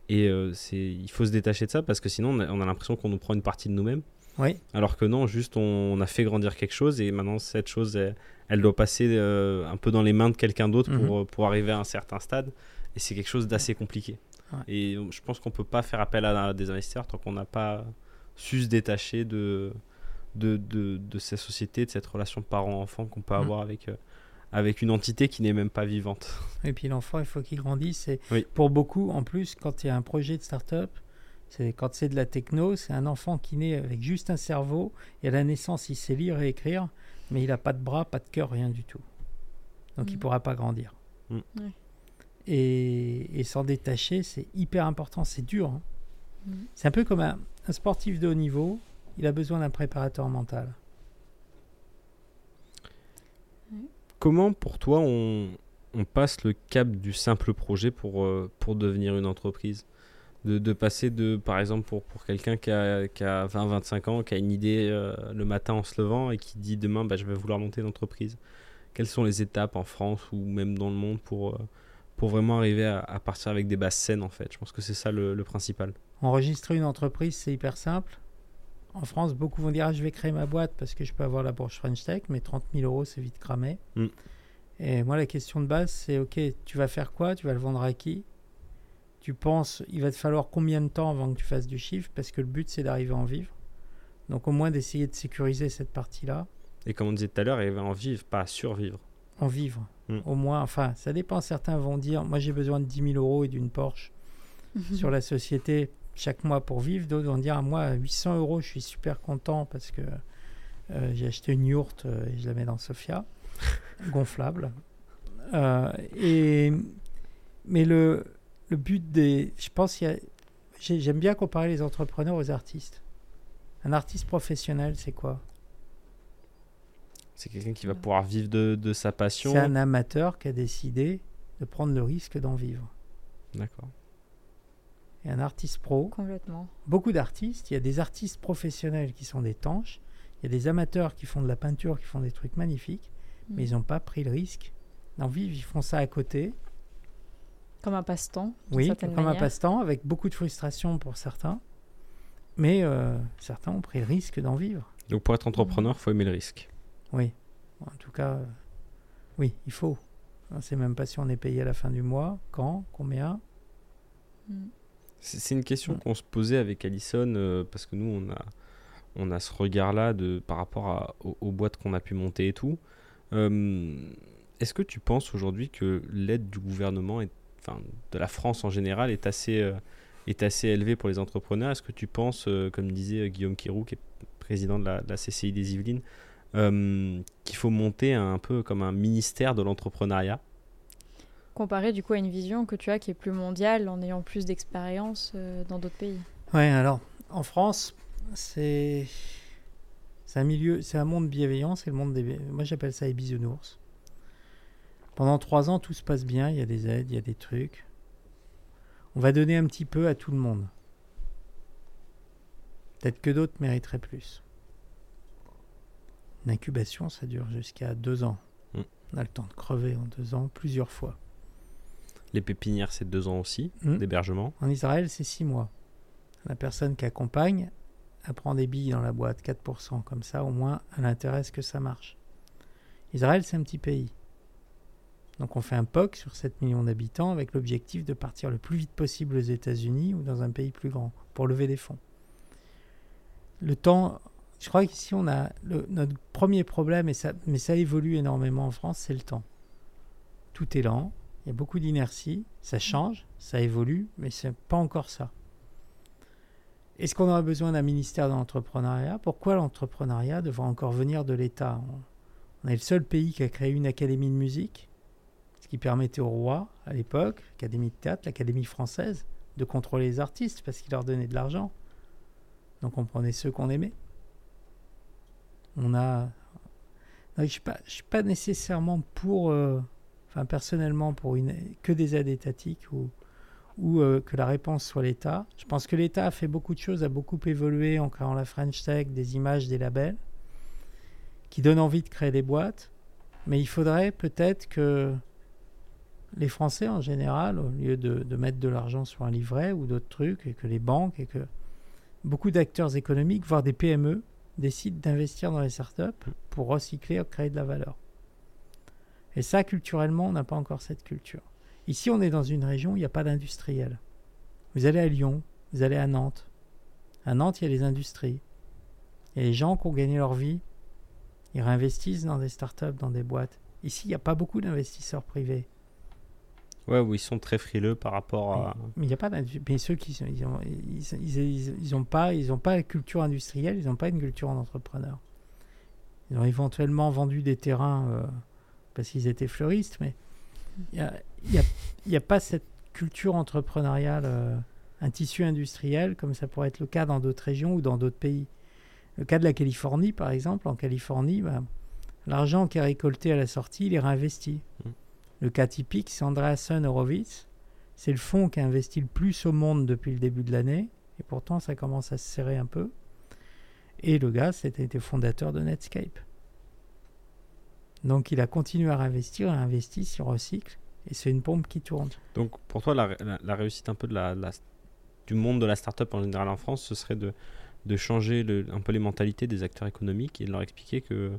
Et c'est, il faut se détacher de ça parce que sinon, on a, on a l'impression qu'on nous prend une partie de nous-mêmes. Oui, Alors que non, juste on, on a fait grandir quelque chose et maintenant cette chose, elle, elle doit passer euh, un peu dans les mains de quelqu'un d'autre pour, euh, pour arriver à un certain stade. Et c'est quelque chose d'assez compliqué. Ouais. Et je pense qu'on peut pas faire appel à, des investisseurs tant qu'on n'a pas su se détacher de, de, de, de ces sociétés, de cette relation parent-enfant qu'on peut Mhm. avoir avec, euh, avec une entité qui n'est même pas vivante. et puis l'enfant, il faut qu'il grandisse. Et Oui. pour beaucoup, en plus, quand il y a un projet de start-up, c'est quand c'est de la techno, c'est un enfant qui naît avec juste un cerveau et à la naissance, il sait lire et écrire, mais il n'a pas de bras, pas de cœur, rien du tout. Donc il ne pourra pas grandir. Mm. Ouais. Et, et s'en détacher, c'est hyper important. C'est dur. hein. Mhm. C'est un peu comme un, un sportif de haut niveau, il a besoin d'un préparateur mental. Comment pour toi on, on passe le cap du simple projet pour, euh, pour devenir une entreprise? De, de passer de, par exemple, pour, pour quelqu'un qui a, qui a 20-25 ans, qui a une idée euh, le matin en se levant et qui dit demain bah, je vais vouloir monter une entreprise? Quelles sont les étapes en France ou même dans le monde pour, euh, pour vraiment arriver à, à partir avec des bases saines en fait Je pense que c'est ça le, le principal. Enregistrer une entreprise, c'est hyper simple. En France, beaucoup vont dire ah, je vais créer ma boîte parce que je peux avoir la bourse French Tech, mais 30 000 euros, c'est vite cramé. Mm. Et moi, la question de base, c'est ok, tu vas faire quoi? Tu vas le vendre à qui? Tu penses, il va te falloir combien de temps avant que tu fasses du chiffre? Parce que le but, c'est d'arriver à en vivre. Donc, au moins, d'essayer de sécuriser cette partie-là. Et comme on disait tout à l'heure, arriver à en vivre, pas à survivre. En vivre. Mm. Au moins, enfin, ça dépend. Certains vont dire moi, j'ai besoin de 10 000 euros et d'une Porsche sur la société chaque mois pour vivre. D'autres vont dire, ah, moi, à 800 euros, je suis super content parce que euh, j'ai acheté une yourte euh, et je la mets dans Sofia, gonflable. Euh, et, mais le, le but des... Je pense qu'il y a... j'ai- J'aime bien comparer les entrepreneurs aux artistes. Un artiste professionnel, c'est quoi? C'est quelqu'un qui va pouvoir vivre de, de sa passion. C'est un amateur qui a décidé de prendre le risque d'en vivre. D'accord. Et un artiste pro, Complètement. beaucoup d'artistes. Il y a des artistes professionnels qui sont des tanches. Il y a des amateurs qui font de la peinture, qui font des trucs magnifiques. Mais ils n'ont pas pris le risque d'en vivre. Ils font ça à côté. Comme un passe-temps. Oui, comme un passe-temps, avec beaucoup de frustration pour certains. Mais euh, certains ont pris le risque d'en vivre. Donc pour être entrepreneur, il faut aimer le risque. Oui. En tout cas, euh, oui, il faut. On ne sait même pas si on est payé à la fin du mois, quand, combien. Mm. C'est une question Mm. qu'on se posait avec Alison euh, parce que nous on a on a ce regard là de par rapport à- aux, aux boîtes qu'on a pu monter et tout. Euh, Est-ce que tu penses aujourd'hui que l'aide du gouvernement, enfin de la France en général, est assez, euh, est assez élevée pour les entrepreneurs? Est-ce que tu penses, euh, comme disait Guillaume Kirou, qui est président de la, de la CCI des Yvelines, qu'il faut monter un peu comme un ministère de l'entrepreneuriat Comparé du coup à une vision que tu as qui est plus mondiale en ayant plus d'expérience euh, dans d'autres pays. Ouais, alors en France, c'est c'est un milieu, c'est un monde bienveillant, c'est le monde des, moi j'appelle ça les bisounours. Pendant trois ans, tout se passe bien, il y a des aides, il y a des trucs. On va donner un petit peu à tout le monde. Peut-être que d'autres mériteraient plus. L'incubation, ça dure jusqu'à deux ans. Mm. On a le temps de crever en deux ans, plusieurs fois. Les pépinières, c'est deux ans aussi Mm. d'hébergement. En Israël, c'est six mois. La personne qui accompagne, elle prend des billes dans la boîte, 4%, comme ça, au moins, elle intéresse que ça marche. Israël, c'est un petit pays. Donc on fait un POC sur 7 millions d'habitants avec l'objectif de partir le plus vite possible aux États-Unis ou dans un pays plus grand pour lever des fonds. Le temps, je crois qu'ici on a notre premier problème, et ça, mais ça évolue énormément en France, c'est le temps. Tout est lent, il y a beaucoup d'inertie, ça change, ça évolue, mais c'est pas encore ça. Est-ce qu'on aura besoin d'un ministère de l'entrepreneuriat? Pourquoi l'entrepreneuriat devrait encore venir de l'État? On est le seul pays qui a créé une académie de musique, ce qui permettait au roi, à l'époque, l'Académie de théâtre, l'Académie française, de contrôler les artistes parce qu'il leur donnait de l'argent. Donc on prenait ceux qu'on aimait. On a. Je ne suis, pas- nécessairement pour. euh, Enfin, personnellement, pour une, que des aides étatiques ou, ou euh, que la réponse soit l'État. Je pense que l'État a fait beaucoup de choses, a beaucoup évolué en créant la French Tech, des images, des labels, qui donnent envie de créer des boîtes. Mais il faudrait peut-être que les Français en général, au lieu de, de mettre de l'argent sur un livret ou d'autres trucs, et que les banques et que beaucoup d'acteurs économiques, voire des PME, décident d'investir dans les startups pour recycler, créer de la valeur. Et ça, culturellement, on n'a pas encore cette culture. Ici, on est dans une région où il n'y a pas d'industriel. Vous allez à Lyon, vous allez à Nantes. À Nantes, il y a les industries. A les gens qui ont gagné leur vie. Ils réinvestissent dans des startups, dans des boîtes. Ici, il n'y a pas beaucoup d'investisseurs privés. Ouais, où ils sont très frileux par rapport à. Mais il a pas Mais ceux qui sont, ils ont, ils, pas, pas la culture industrielle, ils n'ont pas une culture d'entrepreneur. Ils ont éventuellement vendu des terrains euh, parce qu'ils étaient fleuristes, mais il n'y a, y a- y a pas cette culture entrepreneuriale, euh, un tissu industriel comme ça pourrait être le cas dans d'autres régions ou dans d'autres pays. Le cas de la Californie, par exemple, en Californie, bah, l'argent qui est récolté à la sortie, il est réinvesti. Le cas typique, c'est Andreessen Horowitz. C'est le fonds qui a investi le plus au monde depuis le début de l'année. Et pourtant, ça commence à se serrer un peu. Et le gars, c'était fondateur de Netscape. Donc, il a continué à réinvestir, à investir, il recycle. Et c'est une pompe qui tourne. Donc pour toi, la, réussite un peu du monde de la startup en général en France, ce serait de, changer un peu les mentalités des acteurs économiques et de leur expliquer que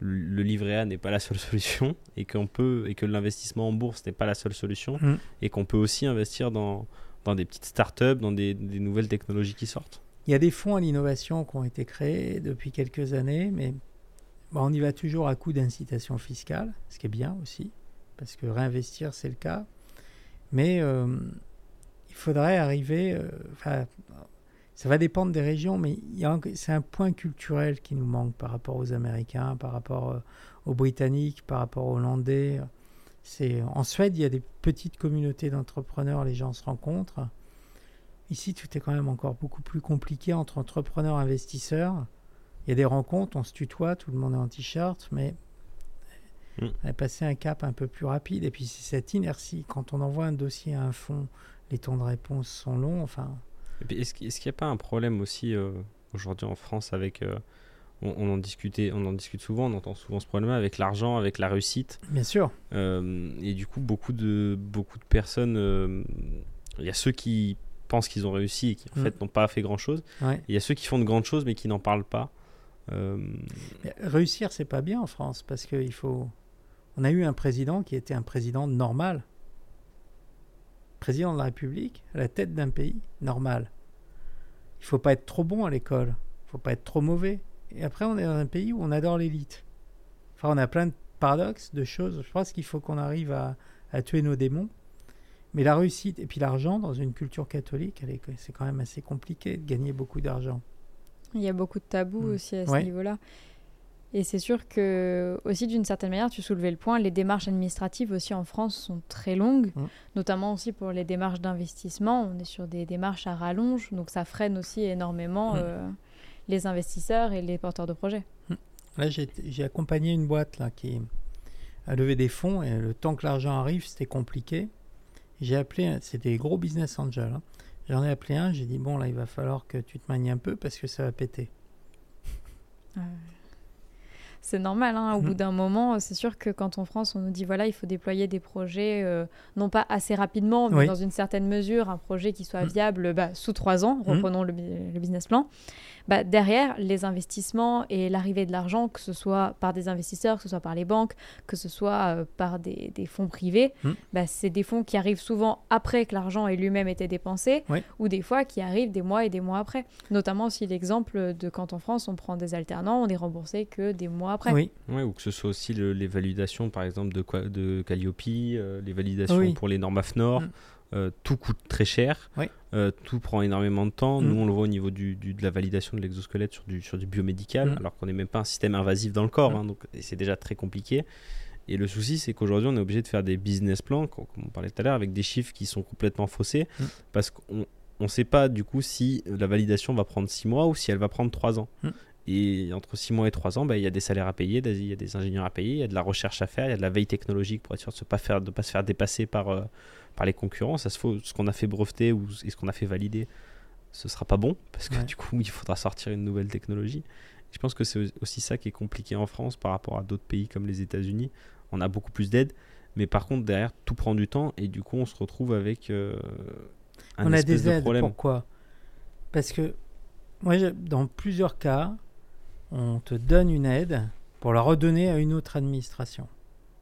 le, livret A n'est pas la seule solution et qu'on peut et que l'investissement en bourse n'est pas la seule solution Mm. et qu'on peut aussi investir dans, dans des petites startups, dans des, des nouvelles technologies qui sortent. Il y a des fonds à l'innovation qui ont été créés depuis quelques années, mais on y va toujours à coup d'incitation fiscale, ce qui est bien aussi, parce que réinvestir, c'est le cas. Mais euh, il faudrait arriver, euh, ça va dépendre des régions, mais c'est un point culturel qui nous manque par rapport aux Américains, par rapport euh, aux Britanniques, par rapport aux Hollandais. C'est, en Suède, il y a des petites communautés d'entrepreneurs, les gens se rencontrent. Ici, tout est quand même encore beaucoup plus compliqué entre entrepreneurs et investisseurs. Il y a des rencontres, on se tutoie, tout le monde est en t-shirt, mais Mm. on a passé un cap un peu plus rapide. Et puis, c'est cette inertie. Quand on envoie un dossier à un fonds, les temps de réponse sont longs. Enfin, Et puis, est-ce qu'il n'y a pas un problème aussi euh, aujourd'hui en France avec. euh, on, on en discutait, on en discute souvent, on entend souvent ce problème avec l'argent, avec la réussite. bien sûr, Euh, et du coup, beaucoup de, beaucoup de personnes. Il y a ceux qui pensent qu'ils ont réussi et qui en Mm. fait n'ont pas fait grand chose. ouais. Il y a ceux qui font de grandes choses mais qui n'en parlent pas. Réussir, c'est pas bien en France parce qu'il faut. On a eu un président qui était un président normal. Président de la République, à la tête d'un pays normal. Il faut pas être trop bon à l'école. Il faut pas être trop mauvais. Et après, on est dans un pays où on adore l'élite. Enfin, on a plein de paradoxe de choses. Je pense qu'il faut qu'on arrive à, à tuer nos démons. Mais la réussite et puis l'argent dans une culture catholique, c'est quand même assez compliqué de gagner beaucoup d'argent. Il y a beaucoup de tabous Mm. aussi à ce Ouais. niveau-là. Et c'est sûr que, aussi d'une certaine manière, tu soulevais le point, les démarches administratives aussi en France sont très longues, Mm. notamment aussi pour les démarches d'investissement. On est sur des démarches à rallonge, donc ça freine aussi énormément Mm. euh, les investisseurs et les porteurs de projets. Là, j'ai accompagné une boîte là, qui a levé des fonds et le temps que l'argent arrive, c'était compliqué. J'ai appelé, c'était des gros business angels. hein. J'en ai appelé un, j'ai dit bon là, il va falloir que tu te manies un peu parce que ça va péter. C'est normal, hein, au Mhm. bout d'un moment, c'est sûr que quand en France on nous dit voilà, il faut déployer des projets, euh, non pas assez rapidement, mais Oui. dans une certaine mesure, un projet qui soit Mhm. viable bah, sous trois ans, Mhm. reprenons le, business plan. Bah, derrière, les investissements et l'arrivée de l'argent, que ce soit par des investisseurs, que ce soit par les banques, que ce soit euh, par des, des fonds privés, Mhm. bah, c'est des fonds qui arrivent souvent après que l'argent ait lui-même été dépensé, Oui. ou des fois qui arrivent des mois et des mois après. Notamment aussi l'exemple de quand en France on prend des alternants, on est remboursé que des mois après. Oui, Ouais, ou que ce soit aussi le- les validations, par exemple, de, de Calliope, euh, les validations Oui. pour les normes AFNOR. Mm. euh, tout coûte très cher, Oui. euh, tout prend énormément de temps. Mm. Nous, on le voit au niveau du, du- de la validation de l'exosquelette sur du, sur du biomédical, Mm. alors qu'on n'est même pas un système invasif dans le corps, Mm. hein, donc c'est déjà très compliqué. Et le souci, c'est qu'aujourd'hui, on est obligé de faire des business plans, com- comme on parlait tout à l'heure, avec des chiffres qui sont complètement faussés, Mm. parce qu'on ne sait pas du coup si la validation va prendre 6 mois ou si elle va prendre 3 ans. Mm. Et entre 6 mois et 3 ans, bah, il y a des salaires à payer, des- il y a des ingénieurs à payer, il y a de la recherche à faire, il y a de la veille technologique pour être sûr de ne pas, faire- de pas se faire dépasser par, euh, par les concurrents. Ça se faut, ce qu'on a fait breveter ou et ce qu'on a fait valider, ce sera pas bon, parce que Ouais. du coup, il faudra sortir une nouvelle technologie. Je pense que c'est aussi ça qui est compliqué en France par rapport à d'autres pays comme les États-Unis. On a beaucoup plus d'aide, mais par contre, derrière, tout prend du temps et du coup, on se retrouve avec euh, un on a des de aides. problème. Pourquoi? Parce que moi, dans plusieurs cas, on te donne une aide pour la redonner à une autre administration.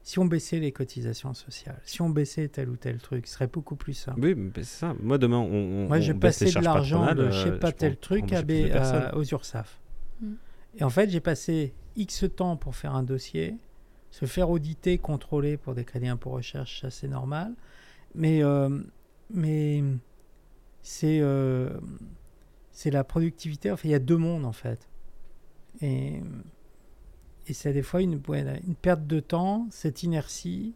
Si on baissait les cotisations sociales, si on baissait tel ou tel truc, ce serait beaucoup plus simple. Oui, mais c'est ça. Moi, demain, on, Moi, on je baisse les passais de l'argent de patronales, je sais euh, pas je tel truc à aux URSAF. Mm. Et en fait, j'ai passé X temps pour faire un dossier, se faire auditer, contrôler pour des crédits impôt recherche, ça c'est normal. Mais, euh, mais c'est euh, c'est la productivité. Enfin, il y a deux mondes en fait. Et, et c'est des fois une, une perte de temps, cette inertie,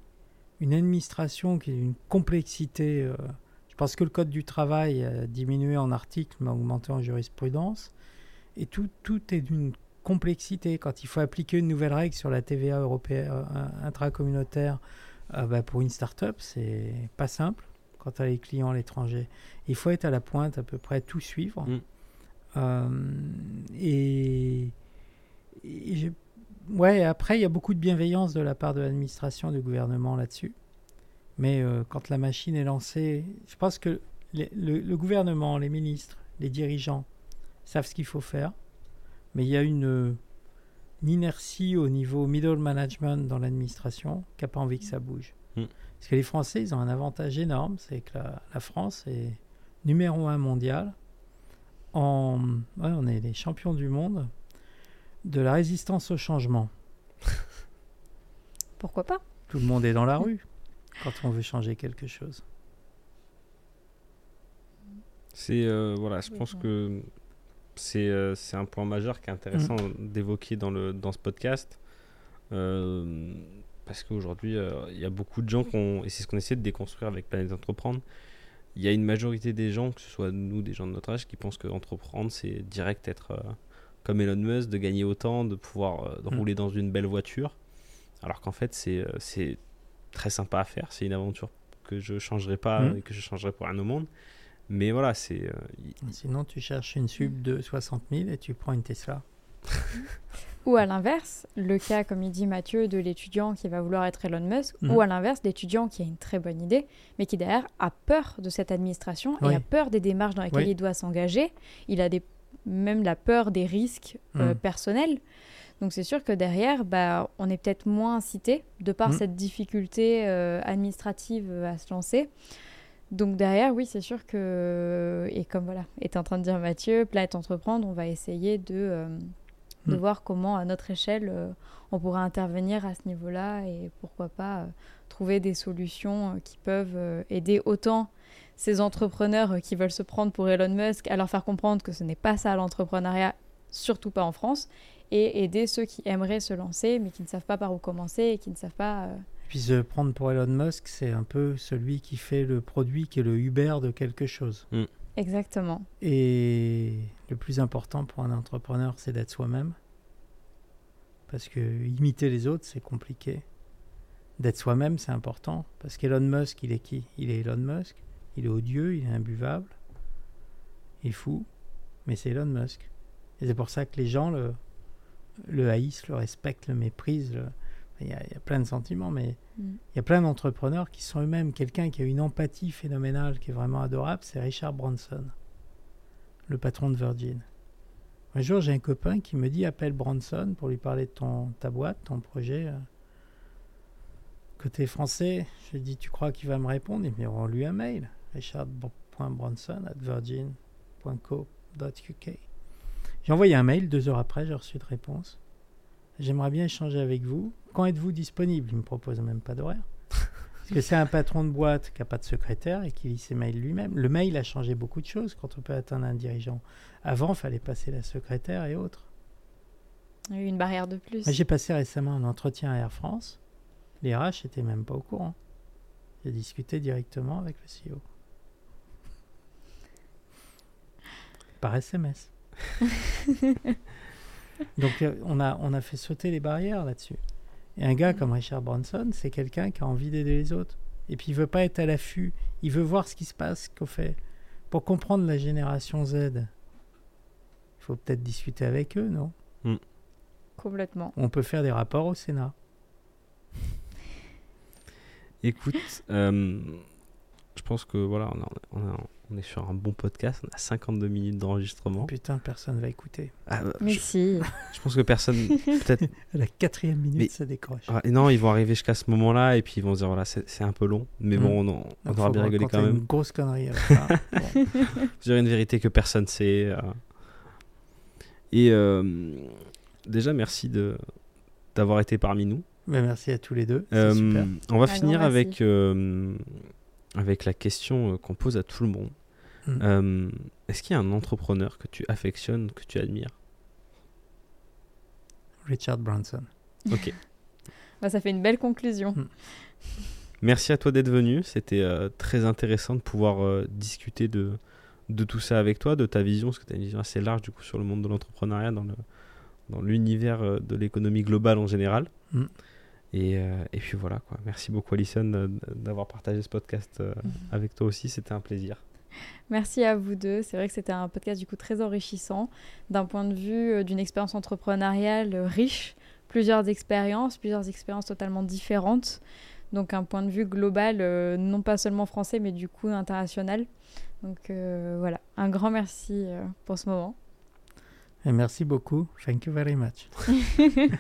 une administration qui est d'une complexité. euh, je pense que le code du travail a diminué en articles, mais a augmenté en jurisprudence. Et tout, tout est d'une complexité. Quand il faut appliquer une nouvelle règle sur la TVA européenne euh, intracommunautaire euh, bah, pour une start-up, c'est pas simple quand tu as les clients à l'étranger. Il faut être à la pointe, à peu près tout suivre. Mm. Et, et ouais, après, il y a beaucoup de bienveillance de la part de l'administration, du gouvernement là-dessus. Mais euh, quand la machine est lancée, je pense que les- le, le gouvernement, les ministres, les dirigeants savent ce qu'il faut faire. Mais il y a une, une inertie au niveau middle management dans l'administration qui n'a pas envie que ça bouge. Mm. Parce que les Français, ils ont un avantage énorme, c'est que la, la France est numéro un mondial. En, ouais, on est les champions du monde de la résistance au changement. Pourquoi pas? Tout le monde est dans la rue quand on veut changer quelque chose. C'est euh, voilà, je pense que c'est euh, c'est un point majeur qui est intéressant Mm. d'évoquer dans le dans ce podcast Euh, parce qu'aujourd'hui euh, il y a beaucoup de gens qui ont et c'est ce qu'on essaie de déconstruire avec Planète Entreprendre. Il y a une majorité des gens, que ce soit nous, des gens de notre âge, qui pensent que entreprendre c'est direct être euh, comme Elon Musk, de gagner autant, de pouvoir euh, de Mm. rouler dans une belle voiture, alors qu'en fait c'est euh, c'est très sympa à faire. C'est une aventure que je changerai pas Mm. et que je changerai pour rien au monde. Mais voilà, c'est euh, Sinon, tu cherches une sub de 60 000 et tu prends une Tesla. Ou à l'inverse, le cas, comme il dit Mathieu, de l'étudiant qui va vouloir être Elon Musk, Mhm. ou à l'inverse, l'étudiant qui a une très bonne idée, mais qui derrière a peur de cette administration Oui. et a peur des démarches dans lesquelles Oui. il doit s'engager. Il a des, même la peur des risques euh, Mhm. personnels. Donc c'est sûr que derrière, bah, on est peut-être moins incité de par Mhm. cette difficulté euh, administrative euh, à se lancer. Donc derrière, oui, c'est sûr que, et comme voilà, est en train de dire Mathieu, Planète Entreprendre, on va essayer de, euh, de Mm. voir comment, à notre échelle, euh, on pourrait intervenir à ce niveau-là et pourquoi pas trouver des solutions qui peuvent aider autant ces entrepreneurs euh, qui veulent se prendre pour Elon Musk à leur faire comprendre que ce n'est pas ça l'entrepreneuriat, surtout pas en France, et aider ceux qui aimeraient se lancer mais qui ne savent pas par où commencer et qui ne savent pas. euh, Puis se prendre pour Elon Musk, c'est un peu celui qui fait le produit qui est le Uber de quelque chose. Exactement. Et le plus important pour un entrepreneur, c'est d'être soi-même. Parce que imiter les autres, c'est compliqué. D'être soi-même, c'est important. Parce qu'Elon Musk, il est qui? Il est Elon Musk. Il est odieux, il est imbuvable. Il est fou. Mais c'est Elon Musk. Et c'est pour ça que les gens le, le haïssent, le respectent, le méprisent. le- Il, y a, il y a plein de sentiments, mais Mm. il y a plein d'entrepreneurs qui sont eux-mêmes. Quelqu'un qui a une empathie phénoménale, qui est vraiment adorable, c'est Richard Branson, le patron de Virgin. Un jour, j'ai un copain qui me dit appelle Branson pour lui parler de ton, ta boîte, ton projet. euh. Côté français, je lui dis tu crois qu'il va me répondre? Il me dit on lui un mail. Richard.branson at virgin.co.uk. J'ai envoyé un mail, deux heures après, j'ai reçu de réponse. J'aimerais bien échanger avec vous. Quand êtes-vous disponible? Il me propose même pas d'horaire. Parce que c'est un patron de boîte qui n'a pas de secrétaire et qui lit ses mails lui-même. Le mail a changé beaucoup de choses quand on peut atteindre un dirigeant. Avant, il fallait passer la secrétaire et autres. Une barrière de plus. J'ai passé récemment un entretien à Air France. Les RH n'étaient même pas au courant. J'ai discuté directement avec le CEO. Par SMS. Donc euh, on a, on a fait sauter les barrières là-dessus. Et un gars comme Richard Branson, c'est quelqu'un qui a envie d'aider les autres. Et puis il veut pas être à l'affût. Il veut voir ce qui se passe, qu'on fait. Pour comprendre la génération Z, il faut peut-être discuter avec eux, non? Complètement. On peut faire des rapports au Sénat. Écoute, euh, pense que voilà, on, a- on a- on est sur un bon podcast. On a 52 minutes d'enregistrement. Putain, personne va écouter. Ah, euh, Mais je, si. je pense que personne, peut-être. À la quatrième minute, Mais- ça décroche. Ah, et non, ils vont arriver jusqu'à ce moment-là et puis ils vont se dire voilà, c'est un peu long, mais bon, on, en- on Donc, aura bien rigolé raconter quand même. une grosse connerie à la fin. Bon. Vous direz une vérité que personne sait. euh. Et euh, déjà, merci de d'avoir été parmi nous. Ben, merci à tous les deux. Euh, super. on va finir merci. avec, euh, avec la question euh, qu'on pose à tout le monde. Mm. Euh, Est-ce qu'il y a un entrepreneur que tu affectionnes, que tu admires? Richard Branson. Ok. Bah, ça fait une belle conclusion. Mm. Merci à toi d'être venu. C'était euh, très intéressant de pouvoir euh, discuter de, de tout ça avec toi, de ta vision, parce que tu as une vision assez large du coup sur le monde de l'entrepreneuriat, dans le dans l'univers euh, de l'économie globale en général. Mm. Et, euh, et puis voilà quoi. Merci beaucoup Alison d'avoir partagé ce podcast euh, Mhm. avec toi aussi. C'était un plaisir. Merci à vous deux. C'est vrai que c'était un podcast du coup très enrichissant d'un point de vue euh, d'une expérience entrepreneuriale riche, plusieurs expériences, plusieurs expériences totalement différentes. Donc un point de vue global, euh, non pas seulement français, mais du coup international. Donc euh, voilà, un grand merci euh, pour ce moment. Et merci beaucoup. Thank you very much.